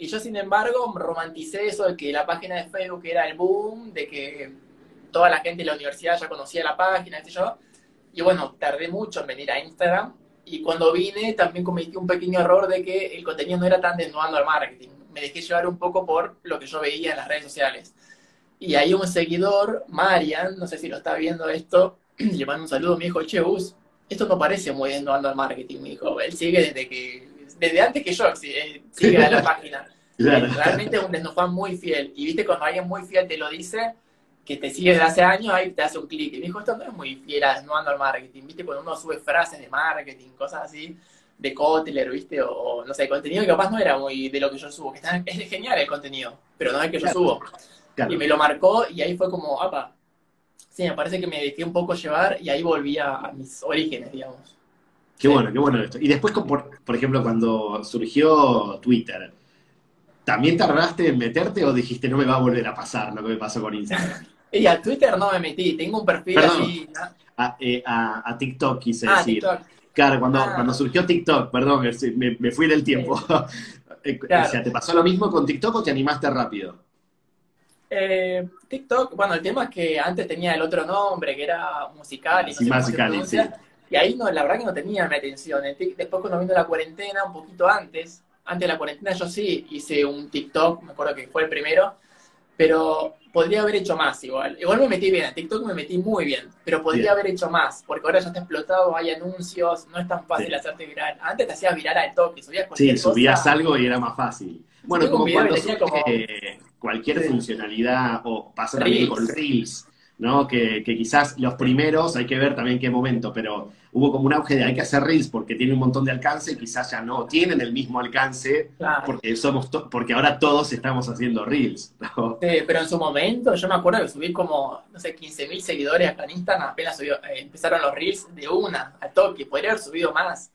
S2: Y yo, sin embargo, romanticé eso de que la página de Facebook era el boom, de que toda la gente de la universidad ya conocía la página, qué yo. Y bueno, tardé mucho en venir a Instagram. Y cuando vine, también cometí un pequeño error de que el contenido no era tan desnudando al marketing. Me dejé llevar un poco por lo que yo veía en las redes sociales. Y hay un seguidor, Marian, no sé si lo está viendo esto, le mando un saludo, me dijo, che, Bus, esto no parece muy desnudando al marketing, me dijo. Él sigue desde que desde antes que yo eh, siga la página. Realmente es un desnofan muy fiel. Y viste, cuando alguien muy fiel te lo dice, que te sigue desde hace años, ahí te hace un clic. Y me dijo, esto no es muy fiel no ando al marketing. Viste, cuando uno sube frases de marketing, cosas así, de Kotler, viste, o, no sé, contenido que capaz no era muy de lo que yo subo. Que es genial el contenido, pero no es que yo subo. Y me lo marcó y ahí fue como, apa. Sí, me parece que me dejé un poco llevar y ahí volví a mis orígenes, digamos.
S1: Qué bueno, qué bueno esto. Y después, por, por ejemplo, cuando surgió Twitter, ¿también tardaste en meterte o dijiste no me va a volver a pasar lo que me pasó con Instagram?
S2: y a Twitter no me metí, tengo un perfil así.
S1: Eh, a, TikTok quise ah, decir. Claro, cuando, ah. cuando surgió TikTok, perdón, me, fui del tiempo. Eh, o sea, ¿te pasó lo mismo con TikTok o te animaste rápido?
S2: Eh, TikTok, bueno, el tema es que antes tenía el otro nombre, que era musical y
S1: no sí,
S2: y ahí no, la verdad que no tenía mi atención. Después cuando vino la cuarentena, un poquito antes, antes de la cuarentena yo sí hice un TikTok, me acuerdo que fue el primero, pero podría haber hecho más igual. Igual me metí bien, en TikTok me metí muy bien, pero podría haber hecho más, porque ahora ya está explotado, hay anuncios, no es tan fácil hacerte viral. Antes te hacías viral al toque, subías
S1: cualquier Sí, subías algo y era más fácil. Bueno, como cuando cualquier funcionalidad, o pasa también con Reels, ¿no? Que, quizás los primeros, hay que ver también qué momento, pero hubo como un auge de hay que hacer reels porque tiene un montón de alcance y quizás ya no tienen el mismo alcance porque somos porque ahora todos estamos haciendo reels.
S2: Sí, pero en su momento yo me acuerdo que subí como, no sé, 15.000 seguidores acá en Instagram, apenas subió, eh, empezaron los reels de una a toque, podría haber subido más.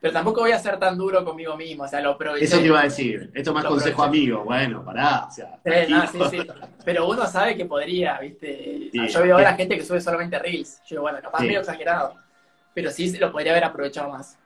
S2: Pero tampoco voy a ser tan duro conmigo mismo, o sea, lo aproveché.
S1: Eso te iba a decir, esto más consejo amigo, bueno, pará, o sea.
S2: Sí, no, sí, sí. Pero uno sabe que podría, ¿viste? yo veo ahora gente que sube solamente Reels. Yo digo, bueno, capaz medio exagerado. Pero sí lo podría haber aprovechado más.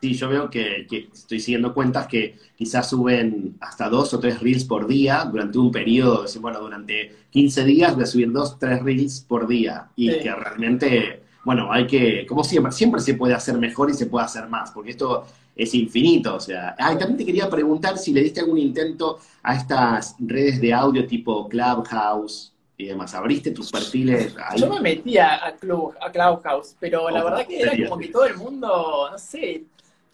S1: Sí, yo veo que, estoy siguiendo cuentas que quizás suben hasta dos o tres reels por día durante un periodo, bueno, durante 15 días voy a subir dos, tres reels por día y que realmente bueno, hay que, como siempre, siempre se puede hacer mejor y se puede hacer más, porque esto es infinito, o sea. Ah, también te quería preguntar si le diste algún intento a estas redes de audio tipo Clubhouse y demás. ¿Abriste tus perfiles
S2: ahí? Yo me metía a, Club, a Clubhouse, pero la verdad que era como que todo el mundo, no sé,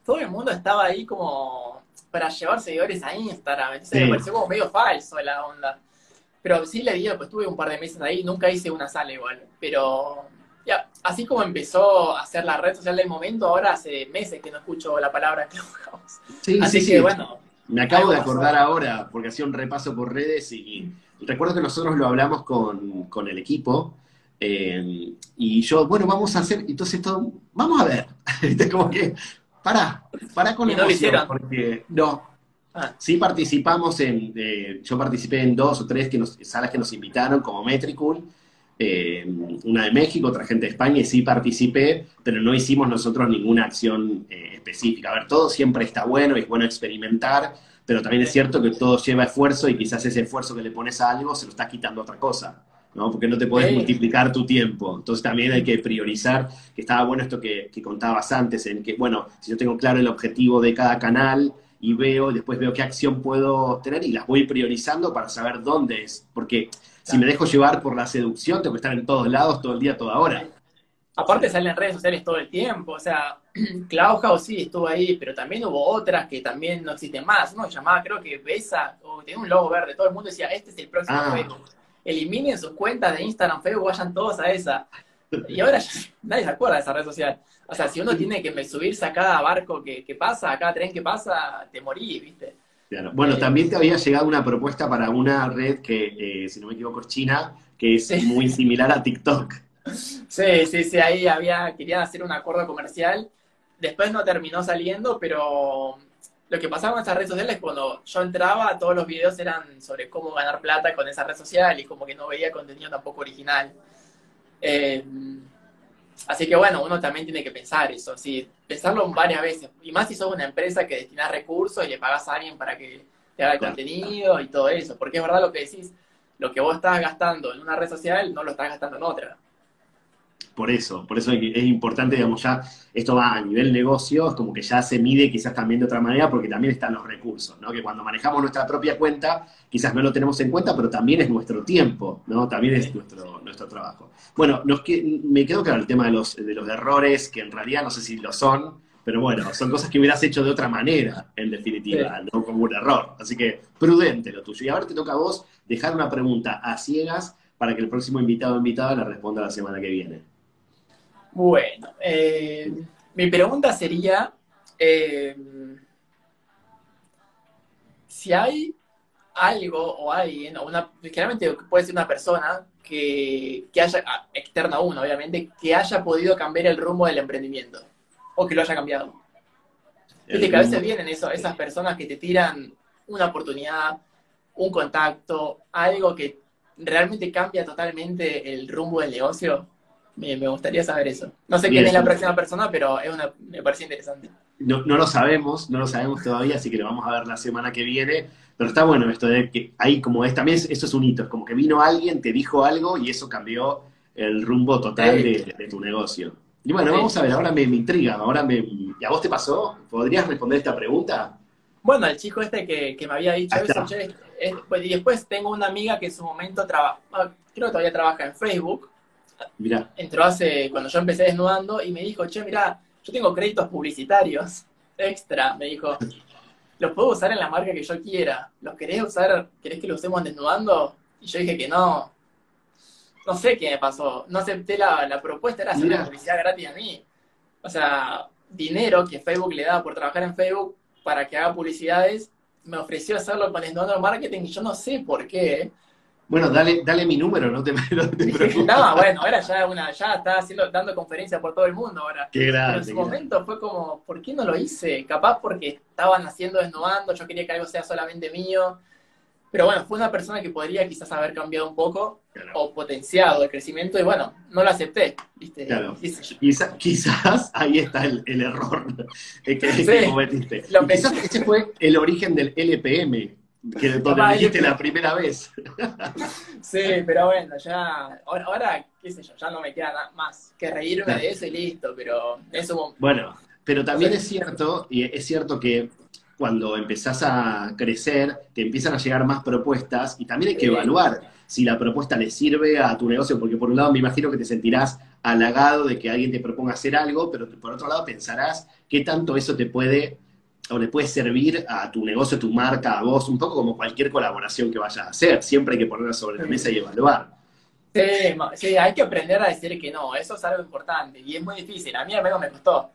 S2: todo el mundo estaba ahí como para llevar seguidores a Instagram. Entonces me pareció como medio falso la onda. Pero sí le di, pues tuve un par de meses ahí, nunca hice una sala igual, pero ya, así como empezó a ser la red social del momento, ahora hace meses que no escucho la palabra Clubhouse. Sí, así
S1: que bueno. Me acabo de acordar ahora, porque hacía un repaso por redes y, recuerdo que nosotros lo hablamos con, el equipo. Eh, y yo, bueno, vamos a hacer, entonces todo, vamos a ver. como que, para, para con la emoción, porque no. Ah. Sí participamos en, eh, yo participé en dos o tres que nos, salas que nos invitaron como Metricool, eh, una de México, otra gente de España, y sí participé, pero no hicimos nosotros ninguna acción específica. A ver, todo siempre está bueno y es bueno experimentar, pero también es cierto que todo lleva esfuerzo y quizás ese esfuerzo que le pones a algo se lo está quitando a otra cosa. ¿no? Porque no te puedes multiplicar tu tiempo. Entonces también hay que priorizar, que estaba bueno esto que, que, contabas antes, en que, bueno, si yo tengo claro el objetivo de cada canal y veo, después veo qué acción puedo tener y las voy priorizando para saber dónde es. Porque si me dejo llevar por la seducción, tengo que estar en todos lados, todo el día, toda hora.
S2: Aparte salen en redes sociales todo el tiempo, o sea, Clubhouse sí estuvo ahí, pero también hubo otras que también no existen más, ¿no? Llamaba, creo que Besa, o tenía un logo verde, todo el mundo decía, este es el próximo ah. Facebook. Eliminen sus cuentas de Instagram, Facebook, vayan todos a esa. Y ahora nadie se acuerda de esa red social. O sea, si uno tiene que subirse a cada barco que, que pasa, a cada tren que pasa, te morís, ¿viste?
S1: Bueno, también te había llegado una propuesta para una red que, eh, si no me equivoco, es China, que es muy similar a TikTok.
S2: Sí, sí, sí, ahí había, querían hacer un acuerdo comercial. Después no terminó saliendo, pero lo que pasaba con esa red social es cuando yo entraba, todos los videos eran sobre cómo ganar plata con esa red social y como que no veía contenido tampoco original. Eh, Así que bueno, uno también tiene que pensar eso, sí, pensarlo varias veces. Y más si sos una empresa que destina recursos y le pagas a alguien para que te haga el contenido y todo eso. Porque es verdad lo que decís, lo que vos estás gastando en una red social no lo estás gastando en otra
S1: por eso, por eso es importante, digamos, ya esto va a nivel negocio, es como que ya se mide quizás también de otra manera, porque también están los recursos, ¿no? Que cuando manejamos nuestra propia cuenta, quizás no lo tenemos en cuenta, pero también es nuestro tiempo, ¿no? También es nuestro, nuestro trabajo. Bueno, nos me quedo claro el tema de los, de los errores, que en realidad no sé si lo son, pero bueno, son cosas que hubieras hecho de otra manera, en definitiva, no como un error. Así que prudente lo tuyo. Y ahora te toca a vos dejar una pregunta a ciegas para que el próximo invitado o invitada la responda la semana que viene.
S2: Bueno, eh, mi pregunta sería, eh, si hay algo o alguien, o una, generalmente puede ser una persona que, haya, ah, externa a uno obviamente, que haya podido cambiar el rumbo del emprendimiento, o que lo haya cambiado. Viste que a veces vienen eso, esas personas que te tiran una oportunidad, un contacto, algo que realmente cambia totalmente el rumbo del negocio. Me, gustaría saber eso. No sé quién es la próxima persona, pero es una, me parece interesante.
S1: No, lo sabemos, no lo sabemos todavía, así que lo vamos a ver la semana que viene. Pero está bueno esto de que hay como es, también eso es un hito, es como que vino alguien, te dijo algo y eso cambió el rumbo total de, tu negocio. Y bueno, vamos a ver, ahora me, intriga, ahora me, ¿y a vos te pasó? ¿Podrías responder esta pregunta?
S2: Bueno, el chico este que, que me había dicho
S1: Ahí
S2: eso, che, es- pues, y después tengo una amiga que en su momento trabaja, creo que todavía trabaja en Facebook, Entró hace, cuando yo empecé desnudando, y me dijo, che, mira, yo tengo créditos publicitarios extra, me dijo, los puedo usar en la marca que yo quiera, ¿los querés usar, querés que lo usemos en desnudando? Y yo dije que no, no sé qué me pasó, no acepté la, la propuesta, era hacer
S1: Mira.
S2: una publicidad gratis a mí, o sea, dinero que Facebook le da por trabajar en Facebook para que haga publicidades, me ofreció hacerlo con Desnudando Marketing, y yo no sé por qué,
S1: bueno, dale, dale mi número, no te, no te preocupes.
S2: no, bueno, ahora ya una, ya está haciendo, dando conferencias por todo el mundo ahora.
S1: Qué
S2: Pero
S1: grande.
S2: en su
S1: grande.
S2: momento fue como, ¿por qué no lo hice? Capaz porque estaban haciendo desnudando, yo quería que algo sea solamente mío. Pero bueno, fue una persona que podría quizás haber cambiado un poco
S1: Claro.
S2: o potenciado el crecimiento y bueno, no lo acepté, ¿viste?
S1: Claro. Quizá- quizás ahí está el, el error que,
S2: Sí.
S1: que cometiste.
S2: Lo
S1: quizás ese fue el origen del LPM, que donde me dijiste la primera vez.
S2: Sí, pero bueno, ya, ahora, ahora, qué sé yo, ya no me queda nada más que reírme
S1: Claro.
S2: de eso y listo, pero momento,
S1: Bueno, pero también es cierto, y es cierto que cuando empezás a crecer, te empiezan a llegar más propuestas y también hay que evaluar si la propuesta le sirve a tu negocio, porque por un lado me imagino que te sentirás halagado de que alguien te proponga hacer algo, pero por otro lado pensarás qué tanto eso te puede o le puede servir a tu negocio, a tu marca, a vos, un poco como cualquier colaboración que vayas a hacer. Siempre hay que ponerla sobre la mesa y evaluar.
S2: Sí, sí, hay que aprender a decir que no, eso es algo importante y es muy difícil, a mí al menos me costó.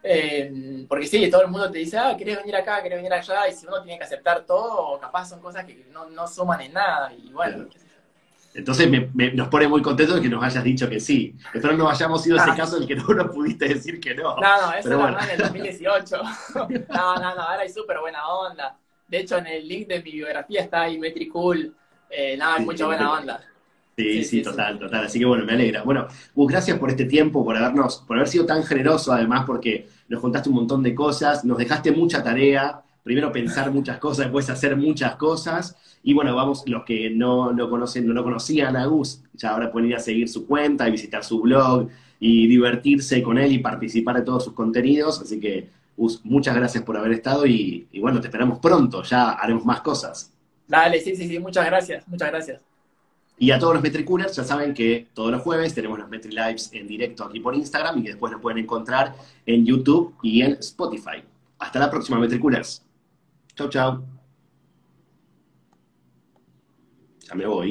S2: Eh, porque sí, todo el mundo te dice, ah, querés venir acá, querés venir allá, y si uno tiene que aceptar todo, capaz son cosas que no, no suman en nada, y bueno,
S1: Claro. Entonces me- me- nos pone muy contentos de que nos hayas dicho que sí. Espero no hayamos sido ese
S2: Ah.
S1: caso en el que no nos pudiste decir que no.
S2: No, no, eso
S1: Pero bueno.
S2: en el 2018. No, no, no, ahora hay súper buena onda. De hecho, en el link de mi biografía está ahí Metricool, eh, nada, hay
S1: Sí,
S2: mucha buena onda.
S1: Sí,
S2: Sí,
S1: sí,
S2: sí,
S1: total, total. Así que bueno, me alegra. Bueno, Gus, gracias por este tiempo, por habernos, por haber sido tan generoso, además, porque nos contaste un montón de cosas, nos dejaste mucha tarea. Primero pensar muchas cosas, después hacer muchas cosas. Y bueno, vamos, los que no lo conocen, no lo conocían a Gus, ya ahora pueden ir a seguir su cuenta y visitar su blog y divertirse con él y participar de todos sus contenidos. Así que, Gus, muchas gracias por haber estado y, y bueno, te esperamos pronto, ya haremos más cosas.
S2: Dale, sí, sí, sí, muchas gracias, muchas gracias.
S1: Y a todos los Metricoolers, ya saben que todos los jueves tenemos los Metri Lives en directo aquí por Instagram y que después nos pueden encontrar en YouTube y en Spotify. Hasta la próxima, Metricoolers. Chau, chau. Ya me voy.